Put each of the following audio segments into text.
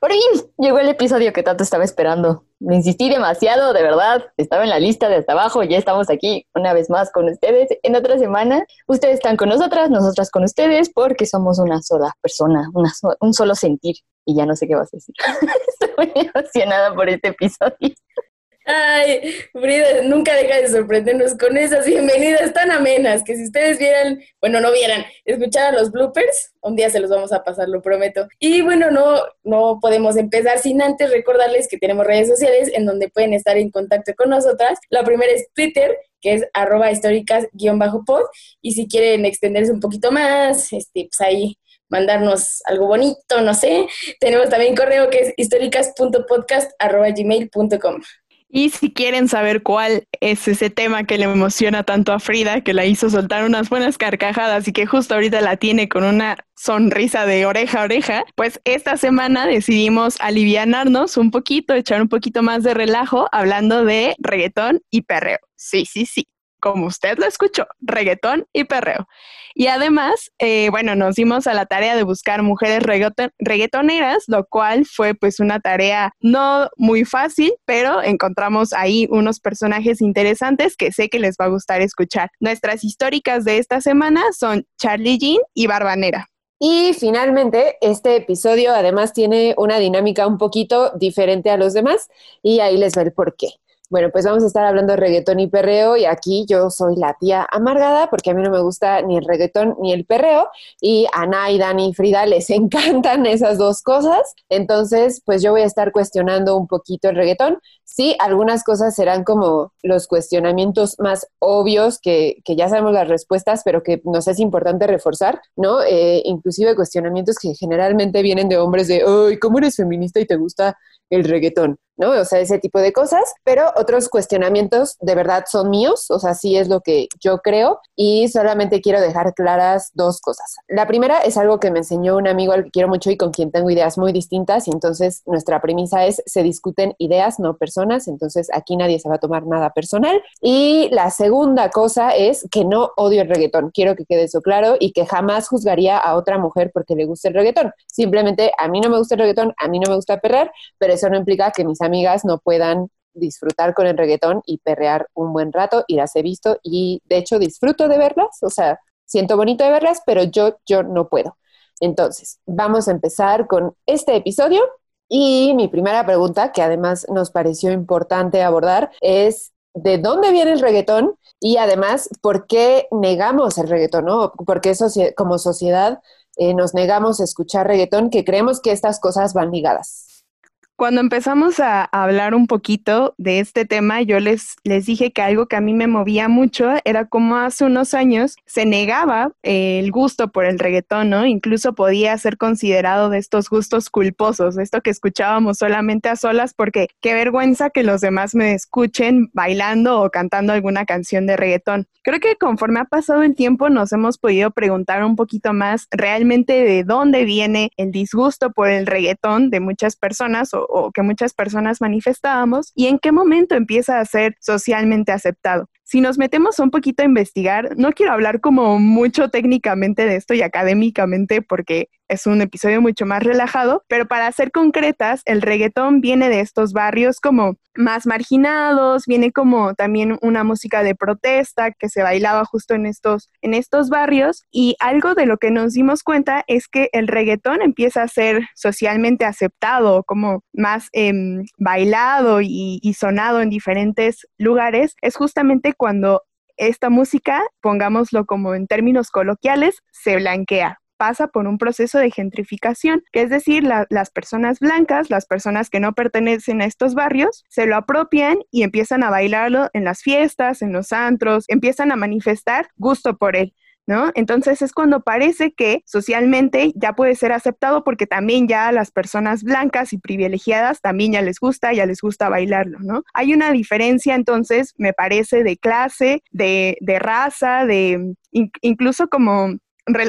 Por fin llegó el episodio que tanto estaba esperando. Me insistí demasiado, de verdad. Estaba en la lista de hasta abajo. Ya estamos aquí una vez más con ustedes en otra semana. Ustedes están con nosotras, nosotras con ustedes, porque somos una sola persona, una so- un solo sentir. Y ya no sé qué vas a decir. Estoy muy emocionada por este episodio. Ay, Frida nunca deja de sorprendernos con esas bienvenidas tan amenas que si ustedes vieran, bueno, no vieran, escucharan los bloopers, un día se los vamos a pasar, lo prometo. Y bueno, no, no podemos empezar sin antes recordarles que tenemos redes sociales en donde pueden estar en contacto con nosotras. La primera es Twitter, que es arroba históricas-pod, y si quieren extenderse un poquito más, este, pues ahí mandarnos algo bonito, no sé. Tenemos también correo que es históricas.podcast.gmail.com. Y si quieren saber cuál es ese tema que le emociona tanto a Frida, que la hizo soltar unas buenas carcajadas y que justo ahorita la tiene con una sonrisa de oreja a oreja, pues esta semana decidimos alivianarnos un poquito, echar un poquito más de relajo hablando de reggaetón y perreo. Sí, sí, sí. Como usted lo escuchó, reggaetón y perreo. Y además, eh, bueno, nos dimos a la tarea de buscar mujeres reggaeton- reggaetoneras, lo cual fue pues una tarea no muy fácil, pero encontramos ahí unos personajes interesantes que sé que les va a gustar escuchar. Nuestras históricas de esta semana son Charlie Jean y Barbanera. Y finalmente, este episodio además tiene una dinámica un poquito diferente a los demás y ahí les va el por qué. Bueno, pues vamos a estar hablando de reggaetón y perreo y aquí yo soy la tía amargada porque a mí no me gusta ni el reggaetón ni el perreo y a Ana y Dani y Frida les encantan esas dos cosas. Entonces, pues yo voy a estar cuestionando un poquito el reggaetón. Sí, algunas cosas serán como los cuestionamientos más obvios que, que ya sabemos las respuestas, pero que nos es importante reforzar, ¿no? Eh, inclusive cuestionamientos que generalmente vienen de hombres de, ¡ay, cómo eres feminista y te gusta el reggaetón! ¿No? O sea, ese tipo de cosas, pero otros cuestionamientos de verdad son míos, o sea, sí es lo que yo creo y solamente quiero dejar claras dos cosas. La primera es algo que me enseñó un amigo al que quiero mucho y con quien tengo ideas muy distintas y entonces nuestra premisa es se discuten ideas, no personas, entonces aquí nadie se va a tomar nada personal. Y la segunda cosa es que no odio el reggaetón, quiero que quede eso claro y que jamás juzgaría a otra mujer porque le guste el reggaetón. Simplemente a mí no me gusta el reggaetón, a mí no me gusta perrer, pero eso no implica que mis amigas no puedan disfrutar con el reggaetón y perrear un buen rato y las he visto y de hecho disfruto de verlas, o sea, siento bonito de verlas, pero yo, yo no puedo. Entonces, vamos a empezar con este episodio y mi primera pregunta, que además nos pareció importante abordar, es ¿de dónde viene el reggaetón? Y además, ¿por qué negamos el reggaetón? ¿no? ¿Por qué socie como sociedad eh, nos negamos a escuchar reggaetón que creemos que estas cosas van ligadas? Cuando empezamos a, hablar un poquito de este tema, yo les, les dije que algo que a mí me movía mucho era como hace unos años se negaba el gusto por el reggaetón, ¿no? Incluso podía ser considerado de estos gustos culposos, esto que escuchábamos solamente a solas porque qué vergüenza que los demás me escuchen bailando o cantando alguna canción de reggaetón. Creo que conforme ha pasado el tiempo nos hemos podido preguntar un poquito más realmente de dónde viene el disgusto por el reggaetón de muchas personas o, o que muchas personas manifestábamos y en qué momento empieza a ser socialmente aceptado. Si nos metemos un poquito a investigar, no quiero hablar como mucho técnicamente de esto y académicamente porque es un episodio mucho más relajado, pero para ser concretas, el reggaetón viene de estos barrios como más marginados, viene como también una música de protesta que se bailaba justo en estos, en estos barrios. Y algo de lo que nos dimos cuenta es que el reggaetón empieza a ser socialmente aceptado, como más eh, bailado y, y sonado en diferentes lugares, es justamente cuando esta música, pongámoslo como en términos coloquiales, se blanquea pasa por un proceso de gentrificación, que es decir, la, las personas blancas, las personas que no pertenecen a estos barrios, se lo apropian y empiezan a bailarlo en las fiestas, en los antros, empiezan a manifestar gusto por él. ¿No? Entonces es cuando parece que socialmente ya puede ser aceptado porque también ya las personas blancas y privilegiadas también ya les gusta, ya les gusta bailarlo, ¿no? Hay una diferencia entonces, me parece, de clase, de, de raza, de incluso como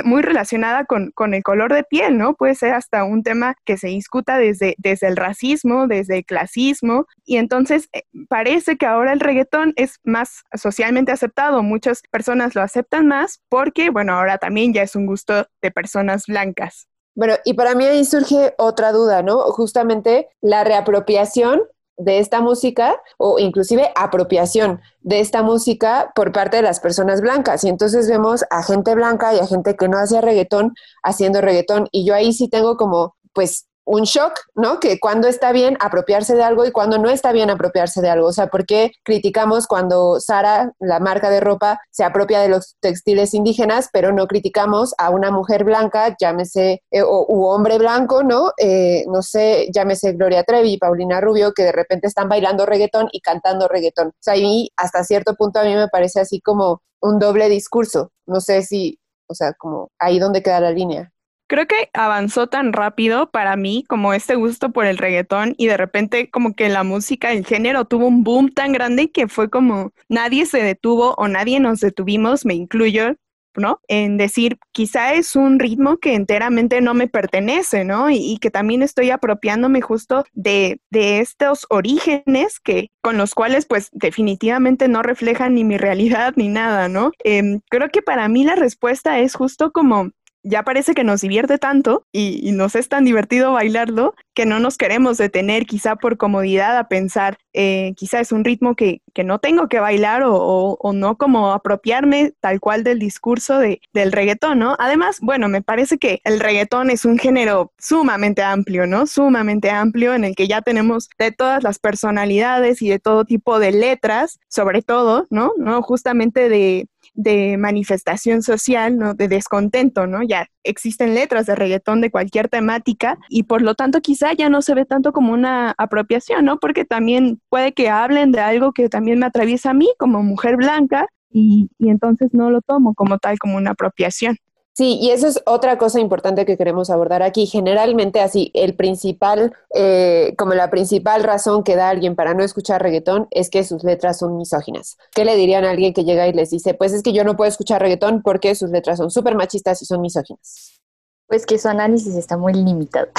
muy relacionada con, con, el color de piel, ¿no? Puede ser hasta un tema que se discuta desde, desde el racismo, desde el clasismo, y entonces eh, parece que ahora el reggaetón es más socialmente aceptado, muchas personas lo aceptan más porque, bueno, ahora también ya es un gusto de personas blancas. Bueno, y para mí ahí surge otra duda, ¿no? Justamente la reapropiación de esta música o inclusive apropiación de esta música por parte de las personas blancas. Y entonces vemos a gente blanca y a gente que no hacía reggaetón haciendo reggaetón. Y yo ahí sí tengo como, pues, un shock, ¿no? Que cuando está bien apropiarse de algo y cuando no está bien apropiarse de algo. O sea, ¿por qué criticamos cuando Sara, la marca de ropa, se apropia de los textiles indígenas, pero no criticamos a una mujer blanca, llámese, eh, o, u hombre blanco, ¿no? Eh, no sé, llámese Gloria Trevi, Paulina Rubio, que de repente están bailando reggaetón y cantando reggaetón. O sea, ahí hasta cierto punto a mí me parece así como un doble discurso. No sé si, o sea, como ahí donde queda la línea creo que avanzó tan rápido para mí como este gusto por el reggaetón y de repente como que la música, el género tuvo un boom tan grande que fue como nadie se detuvo o nadie nos detuvimos, me incluyo, ¿no? En decir, quizá es un ritmo que enteramente no me pertenece, ¿no? Y, que también estoy apropiándome justo de, de, estos orígenes que con los cuales pues definitivamente no reflejan ni mi realidad ni nada, ¿no? Em, creo que para mí la respuesta es justo como ya parece que nos divierte tanto y, nos es tan divertido bailarlo que no nos queremos detener quizá por comodidad a pensar, eh, quizá es un ritmo que, no tengo que bailar o, no como apropiarme tal cual del discurso de, del reggaetón, ¿no? Además, bueno, me parece que el reggaetón es un género sumamente amplio, ¿no? Sumamente amplio en el que ya tenemos de todas las personalidades y de todo tipo de letras, sobre todo, ¿no? ¿No? Justamente de de manifestación social, ¿no? De descontento, ¿no? Ya existen letras de reggaetón de cualquier temática y por lo tanto quizá ya no se ve tanto como una apropiación, ¿no? Porque también puede que hablen de algo que también me atraviesa a mí como mujer blanca y, y entonces no lo tomo como tal, como una apropiación. Sí, y eso es otra cosa importante que queremos abordar aquí. Generalmente así, el principal, eh, como la principal razón que da alguien para no escuchar reggaetón es que sus letras son misóginas. ¿Qué le dirían a alguien que llega y les dice, pues es que yo no puedo escuchar reggaetón porque sus letras son súper machistas y son misóginas? Pues que su análisis está muy limitado.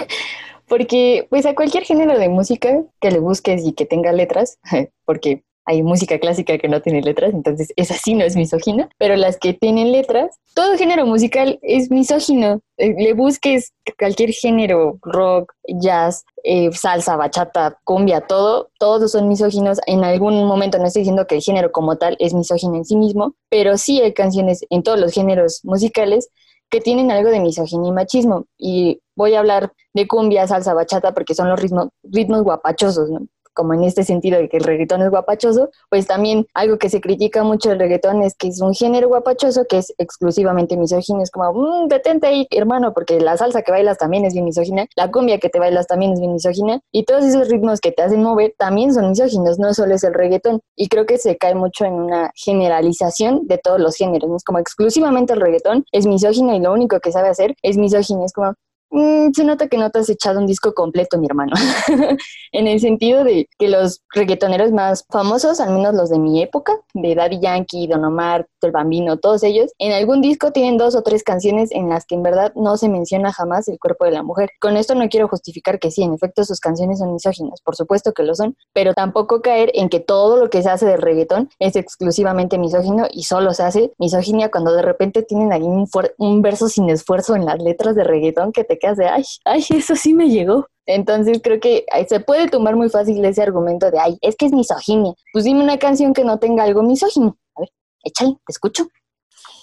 porque pues a cualquier género de música que le busques y que tenga letras, porque hay música clásica que no tiene letras, entonces esa sí no es misógina, pero las que tienen letras, todo género musical es misógino. Eh, le busques cualquier género, rock, jazz, eh, salsa, bachata, cumbia, todo, todos son misóginos. En algún momento no estoy diciendo que el género como tal es misógino en sí mismo, pero sí hay canciones en todos los géneros musicales que tienen algo de misoginia y machismo. Y voy a hablar de cumbia, salsa, bachata, porque son los ritmos, ritmos guapachosos, ¿no? Como en este sentido de que el reggaetón es guapachoso, pues también algo que se critica mucho del reggaetón es que es un género guapachoso que es exclusivamente misógino. Es como, mmm, detente ahí, hermano, porque la salsa que bailas también es bien misógina, la cumbia que te bailas también es bien misógina, y todos esos ritmos que te hacen mover también son misóginos, no solo es el reggaetón. Y creo que se cae mucho en una generalización de todos los géneros. ¿no? Es como exclusivamente el reggaetón es misógino y lo único que sabe hacer es misógino. Es como, Mm, se nota que no te has echado un disco completo, mi hermano. en el sentido de que los reggaetoneros más famosos, al menos los de mi época, de Daddy Yankee, Don Omar, El Bambino, todos ellos, en algún disco tienen dos o tres canciones en las que en verdad no se menciona jamás el cuerpo de la mujer. Con esto no quiero justificar que sí, en efecto sus canciones son misóginas, por supuesto que lo son, pero tampoco caer en que todo lo que se hace de reggaetón es exclusivamente misógino y solo se hace misoginia cuando de repente tienen ahí un, un verso sin esfuerzo en las letras de reggaetón que te de, ay, ay, eso sí me llegó. Entonces creo que se puede tomar muy fácil ese argumento de, ay, es que es misoginia. Pues dime una canción que no tenga algo misógino. A ver, échale, te escucho.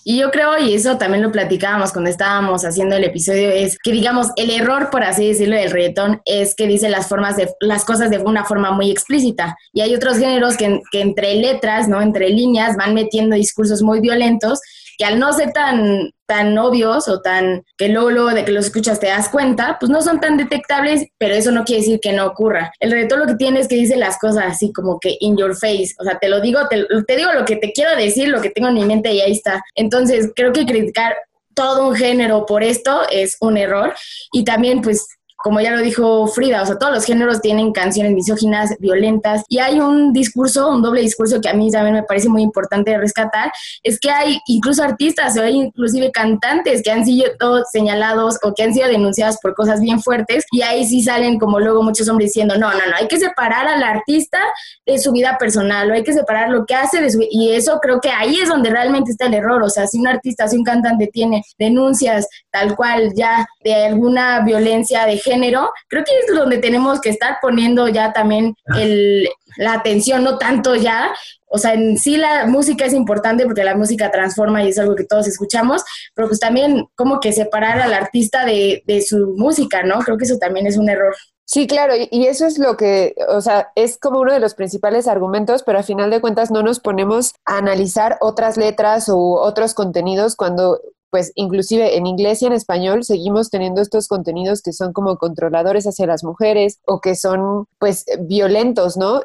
Y yo creo, y eso también lo platicábamos cuando estábamos haciendo el episodio, es que digamos, el error, por así decirlo, del reggaetón es que dice las formas de las cosas de una forma muy explícita. Y hay otros géneros que, que entre letras, ¿no? Entre líneas van metiendo discursos muy violentos que al no ser tan, tan obvios o tan que luego, de que los escuchas te das cuenta, pues no son tan detectables, pero eso no quiere decir que no ocurra. El reto lo que tiene es que dice las cosas así como que in your face, o sea, te lo digo, te, te, digo lo que te quiero decir, lo que tengo en mi mente y ahí está. Entonces, creo que criticar todo un género por esto es un error y también pues como ya lo dijo Frida, o sea, todos los géneros tienen canciones misóginas, violentas, y hay un discurso, un doble discurso que a mí también me parece muy importante rescatar, es que hay incluso artistas o hay inclusive cantantes que han sido señalados o que han sido denunciados por cosas bien fuertes, y ahí sí salen como luego muchos hombres diciendo, no, no, no, hay que separar al artista de su vida personal, o hay que separar lo que hace de su... Y eso creo que ahí es donde realmente está el error, o sea, si un artista, si un cantante tiene denuncias tal cual ya de alguna violencia de género, género, creo que es donde tenemos que estar poniendo ya también el, la atención, no tanto ya, o sea, en sí la música es importante porque la música transforma y es algo que todos escuchamos, pero pues también como que separar al artista de, de su música, ¿no? Creo que eso también es un error. Sí, claro, y, eso es lo que, o sea, es como uno de los principales argumentos, pero al final de cuentas no nos ponemos a analizar otras letras u otros contenidos cuando pues inclusive en inglés y en español seguimos teniendo estos contenidos que son como controladores hacia las mujeres o que son pues violentos, ¿no?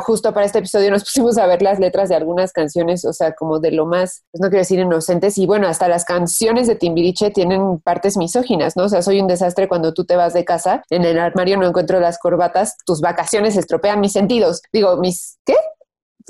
justo para este episodio nos pusimos a ver las letras de algunas canciones, o sea, como de lo más, pues no quiero decir inocentes, y bueno, hasta las canciones de Timbiriche tienen partes misóginas, ¿no? O sea, soy un desastre cuando tú te vas de casa, en el armario no encuentro las corbatas, tus vacaciones estropean mis sentidos. Digo, mis, ¿qué?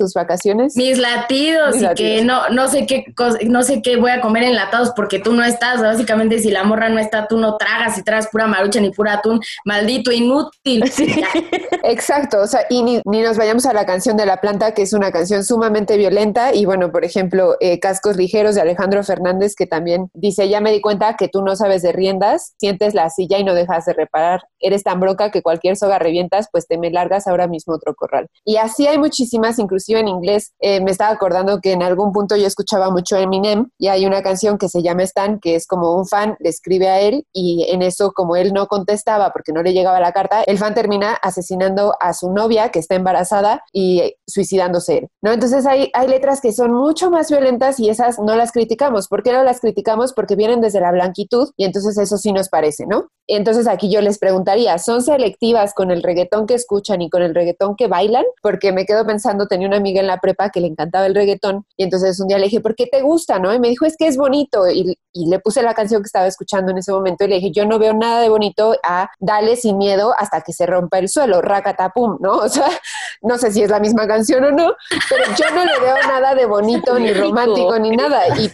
Tus vacaciones? Mis latidos y que no, no sé qué no sé qué voy a comer enlatados porque tú no estás. Básicamente, si la morra no está, tú no tragas y tragas pura marucha ni pura atún, maldito inútil. Exacto, o sea, y ni, nos vayamos a la canción de la planta, que es una canción sumamente violenta. Y bueno, por ejemplo, eh, Cascos Ligeros de Alejandro Fernández, que también dice: Ya me di cuenta que tú no sabes de riendas, sientes la silla y no dejas de reparar. Eres tan bronca que cualquier soga revientas, pues te me largas ahora mismo otro corral. Y así hay muchísimas, incluso en inglés, eh, me estaba acordando que en algún punto yo escuchaba mucho Eminem y hay una canción que se llama Stan, que es como un fan le escribe a él y en eso, como él no contestaba porque no le llegaba la carta, el fan termina asesinando a su novia que está embarazada y suicidándose él, ¿no? Entonces hay, hay letras que son mucho más violentas y esas no las criticamos. ¿Por qué no las criticamos? Porque vienen desde la blanquitud y entonces eso sí nos parece, ¿no? Entonces aquí yo les preguntaría, ¿son selectivas con el reggaetón que escuchan y con el reggaetón que bailan? Porque me quedo pensando, tenía una amiga en la prepa que le encantaba el reggaetón y entonces un día le dije, ¿por qué te gusta? ¿no? Y me dijo, es que es bonito y, le puse la canción que estaba escuchando en ese momento y le dije, yo no veo nada de bonito a Dale sin miedo hasta que se rompa el suelo, racatapum, ¿no? O sea, no sé si es la misma canción o no, pero yo no le veo nada de bonito, ni romántico, ni nada. Y,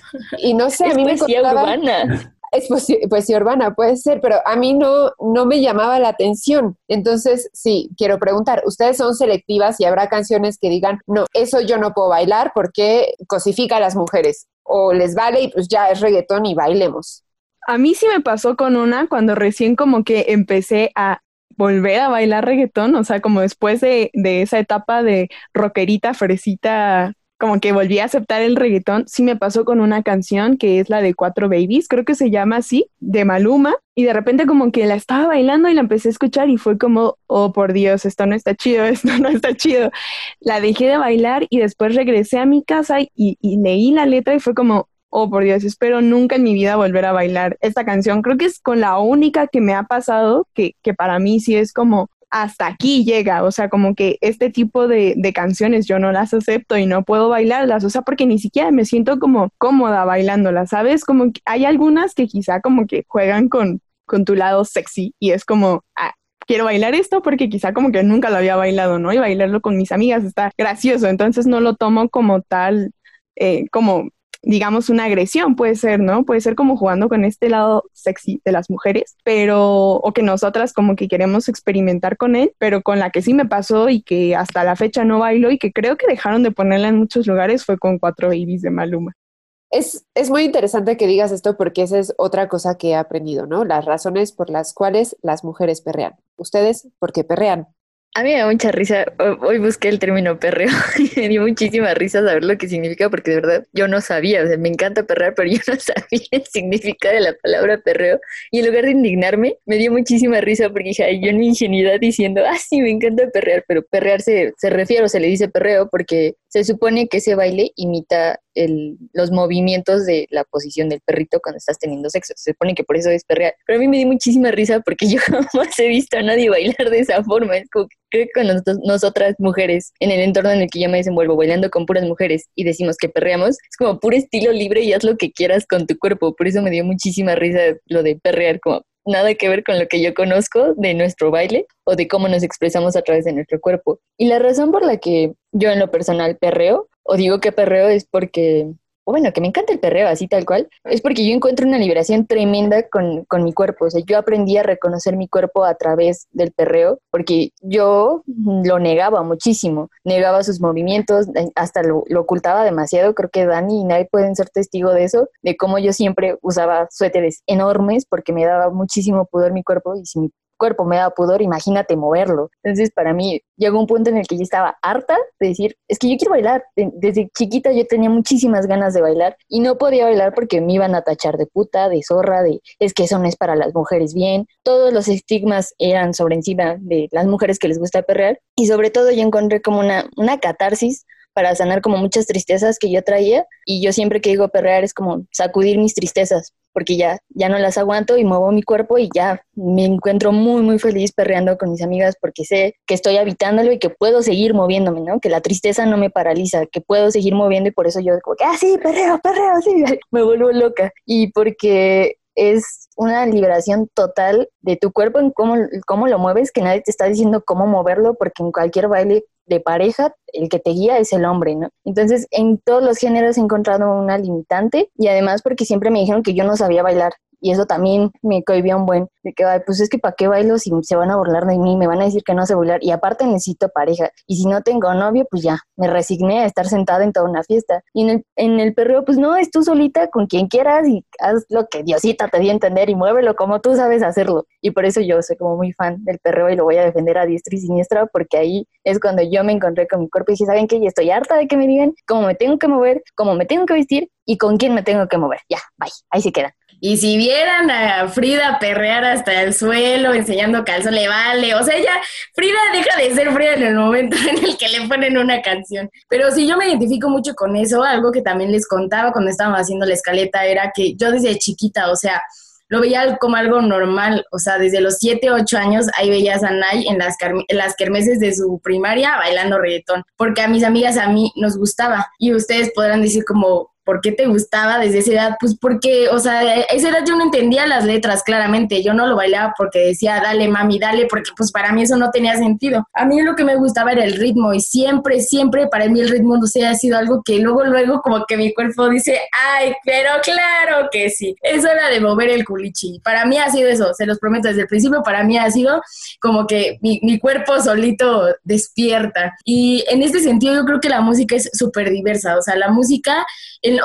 y no sé, a mí me costaba es poesía, urbana, puede ser, pero a mí no, no me llamaba la atención. Entonces, sí, quiero preguntar, ¿ustedes son selectivas y habrá canciones que digan, no, eso yo no puedo bailar porque cosifica a las mujeres? O les vale y pues ya es reggaetón y bailemos. A mí sí me pasó con una cuando recién como que empecé a volver a bailar reggaetón, o sea, como después de, de esa etapa de rockerita, fresita, como que volví a aceptar el reggaetón, sí me pasó con una canción que es la de Cuatro Babies, creo que se llama así, de Maluma, y de repente como que la estaba bailando y la empecé a escuchar y fue como, oh por Dios, esto no está chido, esto no está chido. La dejé de bailar y después regresé a mi casa y, leí la letra y fue como, oh por Dios, espero nunca en mi vida volver a bailar esta canción. Creo que es con la única que me ha pasado que, que para mí sí es como, hasta aquí llega, o sea, como que este tipo de, canciones yo no las acepto y no puedo bailarlas, o sea, porque ni siquiera me siento como cómoda bailándolas, ¿sabes? Como que hay algunas que quizá como que juegan con, con tu lado sexy y es como, ah, quiero bailar esto porque quizá como que nunca lo había bailado, ¿no? Y bailarlo con mis amigas está gracioso, entonces no lo tomo como tal, eh, como digamos, una agresión, puede ser, ¿no? Puede ser como jugando con este lado sexy de las mujeres, pero, o que nosotras como que queremos experimentar con él, pero con la que sí me pasó y que hasta la fecha no bailo y que creo que dejaron de ponerla en muchos lugares fue con Cuatro Babies de Maluma. Es, es muy interesante que digas esto porque esa es otra cosa que he aprendido, ¿no? Las razones por las cuales las mujeres perrean. Ustedes, ¿por qué perrean? A mí me da mucha risa. Hoy busqué el término perreo y me dio muchísima risa saber lo que significa porque de verdad yo no sabía. O sea, me encanta perrear, pero yo no sabía el significado de la palabra perreo. Y en lugar de indignarme, me dio muchísima risa porque dije, yo en mi ingenuidad diciendo, ah, sí, me encanta perrear, pero perrear se, se refiere o se le dice perreo porque Se supone que ese baile imita el, los movimientos de la posición del perrito cuando estás teniendo sexo. Se supone que por eso es perrear. Pero a mí me dio muchísima risa porque yo jamás he visto a nadie bailar de esa forma. Es como que creo que con nosotros, nosotras mujeres, en el entorno en el que yo me desenvuelvo, bailando con puras mujeres y decimos que perreamos, es como puro estilo libre y haz lo que quieras con tu cuerpo. Por eso me dio muchísima risa lo de perrear, como nada que ver con lo que yo conozco de nuestro baile o de cómo nos expresamos a través de nuestro cuerpo. Y la razón por la que yo en lo personal perreo, o digo que perreo es porque o bueno, que me encanta el perreo así tal cual, es porque yo encuentro una liberación tremenda con, con, mi cuerpo. O sea, yo aprendí a reconocer mi cuerpo a través del perreo, porque yo lo negaba muchísimo, negaba sus movimientos, hasta lo, lo ocultaba demasiado. Creo que Dani y nadie pueden ser testigo de eso, de cómo yo siempre usaba suéteres enormes porque me daba muchísimo pudor mi cuerpo y si mi cuerpo me da pudor, imagínate moverlo. Entonces, para mí llegó un punto en el que yo estaba harta de decir, es que yo quiero bailar. Desde chiquita yo tenía muchísimas ganas de bailar y no podía bailar porque me iban a tachar de puta, de zorra, de es que eso no es para las mujeres bien. Todos los estigmas eran sobre encima de las mujeres que les gusta perrear y sobre todo yo encontré como una, una catarsis para sanar como muchas tristezas que yo traía y yo siempre que digo perrear es como sacudir mis tristezas porque ya, ya no las aguanto y muevo mi cuerpo y ya me encuentro muy, muy feliz perreando con mis amigas porque sé que estoy habitándolo y que puedo seguir moviéndome, ¿no? Que la tristeza no me paraliza, que puedo seguir moviendo y por eso yo como que, ah, sí, perreo, perreo, sí, me vuelvo loca. Y porque es una liberación total de tu cuerpo en cómo, cómo lo mueves, que nadie te está diciendo cómo moverlo, porque en cualquier baile de pareja, el que te guía es el hombre, ¿no? Entonces, en todos los géneros he encontrado una limitante y además porque siempre me dijeron que yo no sabía bailar y eso también me cohibía un buen, de que, pues es que para qué bailo si se van a burlar de mí, me van a decir que no sé bailar y aparte necesito pareja. Y si no tengo novio, pues ya, me resigné a estar sentada en toda una fiesta. Y en el, en el perreo, pues no, es tú solita con quien quieras y haz lo que Diosita te dio a entender y muévelo como tú sabes hacerlo. Y por eso yo soy como muy fan del perreo y lo voy a defender a diestra y siniestra porque ahí es cuando yo me encontré con mi cuerpo y dije, ¿saben qué? Y estoy harta de que me digan cómo me tengo que mover, cómo me tengo que vestir y con quién me tengo que mover. Ya, bye, ahí se quedan. Y si vieran a Frida perrear hasta el suelo enseñando calzón, le vale. O sea, ella, Frida deja de ser Frida en el momento en el que le ponen una canción. Pero sí, yo me identifico mucho con eso. Algo que también les contaba cuando estábamos haciendo la escaleta era que yo desde chiquita, o sea, lo veía como algo normal, o sea, desde los 7, 8 años ahí veías a Nay en las, en las kermeses de su primaria bailando reggaetón, porque a mis amigas a mí nos gustaba y ustedes podrán decir como, ¿por qué te gustaba desde esa edad? Pues porque, o sea, a esa edad yo no entendía las letras claramente, yo no lo bailaba porque decía, dale mami, dale, porque pues para mí eso no tenía sentido. A mí lo que me gustaba era el ritmo y siempre, siempre para mí el ritmo no sé, ha sido algo que luego, luego como que mi cuerpo dice, ay, pero claro que sí, eso era de mover el culichi. Para mí ha sido eso, se los prometo desde el principio, para mí ha sido como que mi, mi cuerpo solito despierta. Y en este sentido yo creo que la música es súper diversa, o sea, la música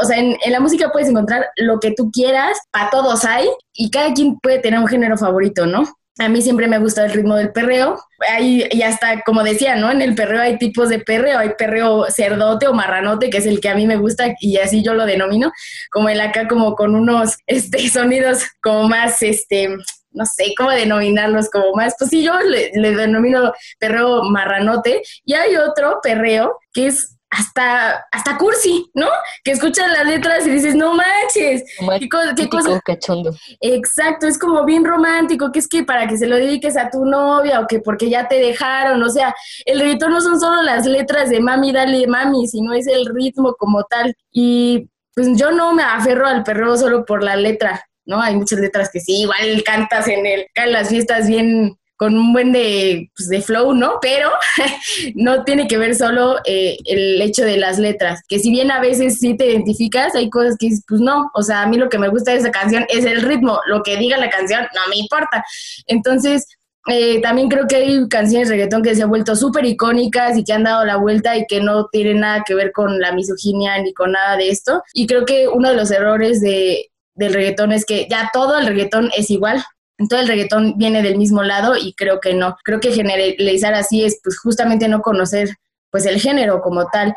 o sea, en, la música puedes encontrar lo que tú quieras, para todos hay, y cada quien puede tener un género favorito, ¿no? A mí siempre me gusta el ritmo del perreo. Ahí ya está, como decía, ¿no? En el perreo hay tipos de perreo. Hay perreo cerdote o marranote, que es el que a mí me gusta y así yo lo denomino. Como el acá, como con unos este, sonidos como más, este, no sé cómo denominarlos, como más, pues sí, yo le, le denomino perreo marranote. Y hay otro perreo que es hasta, hasta cursi, ¿no? Que escuchas las letras y dices, no manches, qué, cosa, cachondo. Exacto, es como bien romántico, que es que para que se lo dediques a tu novia o que porque ya te dejaron, o sea, el reggaetón no son solo las letras de mami, dale mami, sino es el ritmo como tal. Y pues yo no me aferro al perro solo por la letra, ¿no? Hay muchas letras que sí, igual cantas en el, en las fiestas bien con un buen de, pues, de flow, ¿no? Pero no tiene que ver solo eh, el hecho de las letras, que si bien a veces sí te identificas, hay cosas que pues no, o sea, a mí lo que me gusta de esa canción es el ritmo, lo que diga la canción no me importa. Entonces, eh, también creo que hay canciones de reggaetón que se han vuelto súper icónicas y que han dado la vuelta y que no tienen nada que ver con la misoginia ni con nada de esto. Y creo que uno de los errores de, del reggaetón es que ya todo el reggaetón es igual todo el reggaetón viene del mismo lado y creo que no. Creo que generalizar así es pues justamente no conocer pues el género como tal.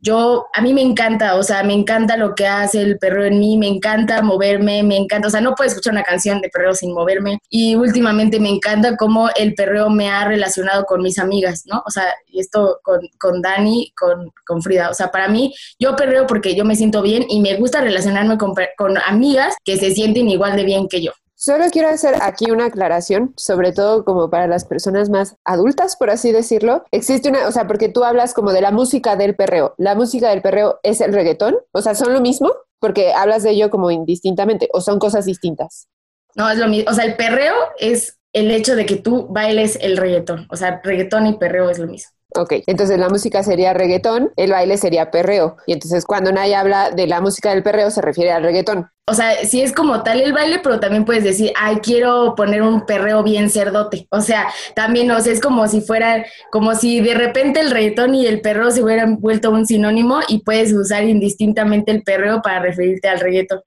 yo, a mí me encanta, o sea, me encanta lo que hace el perreo en mí, me encanta moverme, me encanta, o sea, no puedo escuchar una canción de perreo sin moverme. Y últimamente me encanta cómo el perreo me ha relacionado con mis amigas, ¿no? O sea, y esto con, con Dani, con, con Frida. O sea, para mí, yo perreo porque yo me siento bien y me gusta relacionarme con, con amigas que se sienten igual de bien que yo. Solo quiero hacer aquí una aclaración, sobre todo como para las personas más adultas, por así decirlo. Existe una, o sea, porque tú hablas como de la música del perreo. ¿La música del perreo es el reggaetón? O sea, ¿son lo mismo? Porque hablas de ello como indistintamente, o son cosas distintas. No, es lo mismo. O sea, el perreo es el hecho de que tú bailes el reggaetón. O sea, reggaetón y perreo es lo mismo. Ok, entonces la música sería reggaetón, el baile sería perreo. Y entonces cuando nadie habla de la música del perreo se refiere al reggaetón. O sea, sí es como tal el baile, pero también puedes decir, ay, quiero poner un perreo bien cerdote. O sea, también, o sea, es como si fuera, como si de repente el reggaetón y el perreo se hubieran vuelto un sinónimo y puedes usar indistintamente el perreo para referirte al reggaetón.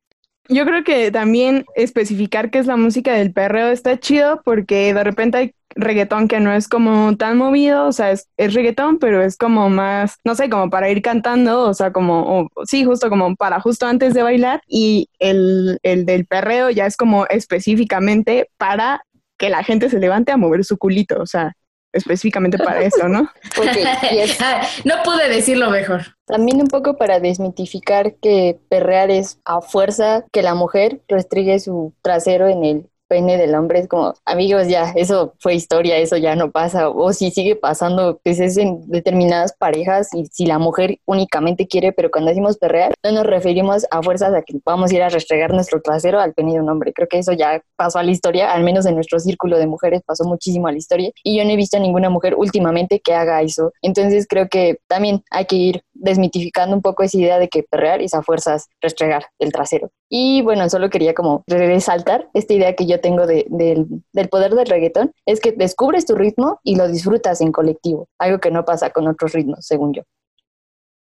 Yo creo que también especificar qué es la música del perreo está chido porque de repente hay reggaetón que no es como tan movido, o sea, es, es reggaetón, pero es como más, no sé, como para ir cantando, o sea, como, sí, justo como para justo antes de bailar, y el, el del perreo ya es como específicamente para que la gente se levante a mover su culito, o sea, específicamente para eso, ¿no? no pude decirlo mejor. También un poco para desmitificar que perrear es a fuerza que la mujer restringe su trasero en el pene del hombre es como, amigos, ya, eso fue historia, eso ya no pasa. O si sigue pasando, pues es en determinadas parejas y si la mujer únicamente quiere, pero cuando decimos perrear, no nos referimos a fuerzas a que vamos a ir a restregar nuestro trasero al pene de un hombre. Creo que eso ya pasó a la historia, al menos en nuestro círculo de mujeres pasó muchísimo a la historia y yo no he visto a ninguna mujer últimamente que haga eso. Entonces creo que también hay que ir desmitificando un poco esa idea de que perrear es a fuerzas restregar el trasero. Y bueno, solo quería como resaltar esta idea que yo tengo del poder del reggaetón, es que descubres tu ritmo y lo disfrutas en colectivo, algo que no pasa con otros ritmos, según yo.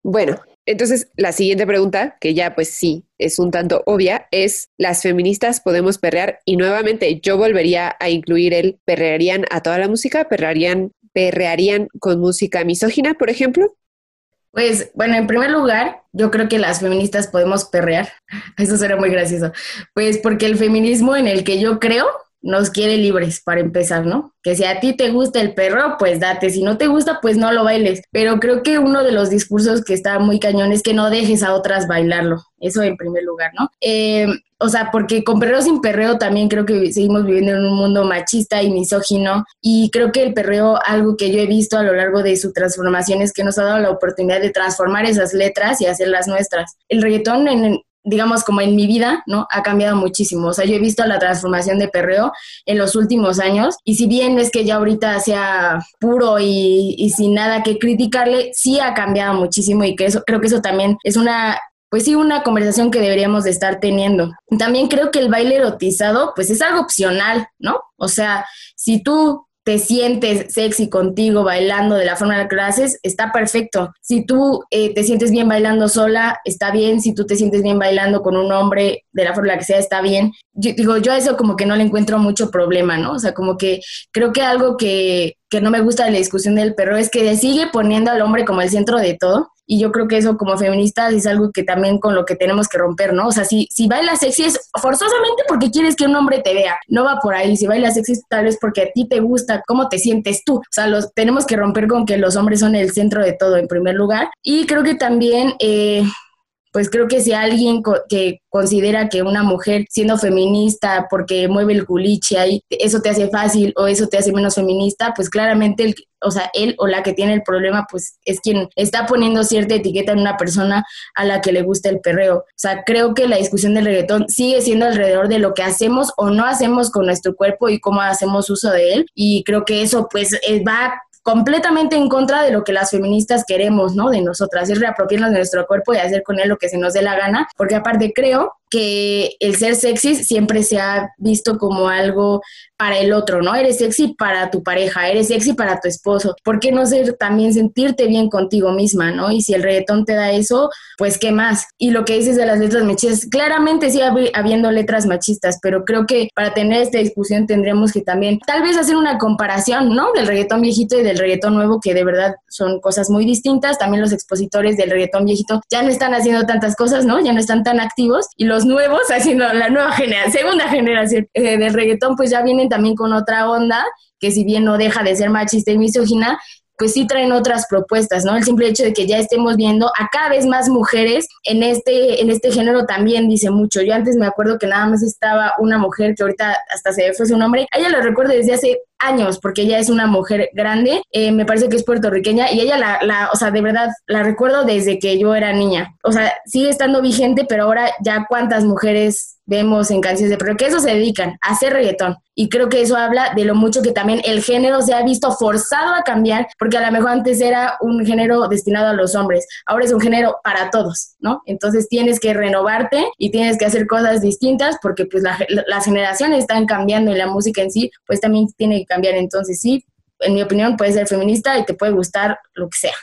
Bueno, entonces la siguiente pregunta, que ya pues sí es un tanto obvia, es, ¿las feministas podemos perrear? Y nuevamente yo volvería a incluir el perrearían a toda la música, perrearían, perrearían con música misógina, por ejemplo. Pues bueno, en primer lugar, yo creo que las feministas podemos perrear. Eso será muy gracioso. Pues porque el feminismo en el que yo creo nos quiere libres para empezar, ¿no? Que si a ti te gusta el perro, pues date, si no te gusta, pues no lo bailes. Pero creo que uno de los discursos que está muy cañón es que no dejes a otras bailarlo, eso en primer lugar, ¿no? Eh, o sea, porque con perreo sin perreo también creo que seguimos viviendo en un mundo machista y misógino y creo que el perreo, algo que yo he visto a lo largo de su transformación es que nos ha dado la oportunidad de transformar esas letras y hacerlas nuestras. El reggaetón en, digamos, como en mi vida, ¿no? Ha cambiado muchísimo. O sea, yo he visto la transformación de perreo en los últimos años y si bien es que ya ahorita sea puro y, y sin nada que criticarle, sí ha cambiado muchísimo y que eso, creo que eso también es una pues sí, una conversación que deberíamos de estar teniendo. También creo que el baile erotizado, pues es algo opcional, ¿no? O sea, si tú te sientes sexy contigo bailando de la forma en la que lo haces, está perfecto. Si tú eh, te sientes bien bailando sola, está bien. Si tú te sientes bien bailando con un hombre de la forma en la que sea, está bien. Yo, digo, yo a eso como que no le encuentro mucho problema, ¿no? O sea, como que creo que algo que, que no me gusta de la discusión del perro es que sigue poniendo al hombre como el centro de todo y yo creo que eso como feministas es algo que también con lo que tenemos que romper, ¿no? O sea, si, si bailas sexy es forzosamente porque quieres que un hombre te vea, no va por ahí, si bailas sexy tal vez porque a ti te gusta cómo te sientes tú, o sea, los, tenemos que romper con que los hombres son el centro de todo en primer lugar. Y creo que también... Eh, pues creo que si alguien que considera que una mujer siendo feminista porque mueve el culiche ahí, eso te hace fácil o eso te hace menos feminista, pues claramente el, o sea, él o la que tiene el problema, pues es quien está poniendo cierta etiqueta en una persona a la que le gusta el perreo. O sea, creo que la discusión del reggaetón sigue siendo alrededor de lo que hacemos o no hacemos con nuestro cuerpo y cómo hacemos uso de él. Y creo que eso pues eh, va completamente en contra de lo que las feministas queremos, ¿no? De nosotras, es reapropiarnos de nuestro cuerpo y hacer con él lo que se nos dé la gana, porque aparte creo que el ser sexy siempre se ha visto como algo para el otro, ¿no? Eres sexy para tu pareja, eres sexy para tu esposo. ¿Por qué no ser también sentirte bien contigo misma, ¿no? Y si el reggaetón te da eso, pues qué más. Y lo que dices de las letras machistas, claramente sí habiendo letras machistas, pero creo que para tener esta discusión tendríamos que también tal vez hacer una comparación, ¿no? Del reggaetón viejito y del reggaetón nuevo, que de verdad son cosas muy distintas. También los expositores del reggaetón viejito ya no están haciendo tantas cosas, ¿no? Ya no están tan activos. Y los nuevos, haciendo la nueva generación, segunda generación eh, del reggaetón, pues ya vienen también con otra onda, que si bien no deja de ser machista y misógina, pues sí traen otras propuestas, ¿no? El simple hecho de que ya estemos viendo a cada vez más mujeres en este, en este género también dice mucho. Yo antes me acuerdo que nada más estaba una mujer que ahorita hasta se fue su nombre. ella lo recuerdo desde hace años, porque ella es una mujer grande, eh, me parece que es puertorriqueña, y ella la, la, o sea, de verdad, la recuerdo desde que yo era niña. O sea, sigue estando vigente, pero ahora ya cuántas mujeres vemos en canciones de pero que eso se dedican a hacer reggaetón. Y creo que eso habla de lo mucho que también el género se ha visto forzado a cambiar, porque a lo mejor antes era un género destinado a los hombres, ahora es un género para todos, ¿no? Entonces tienes que renovarte y tienes que hacer cosas distintas porque pues las generaciones están cambiando y la música en sí pues también tiene cambiar. Entonces, sí, en mi opinión, puedes ser feminista y te puede gustar lo que sea.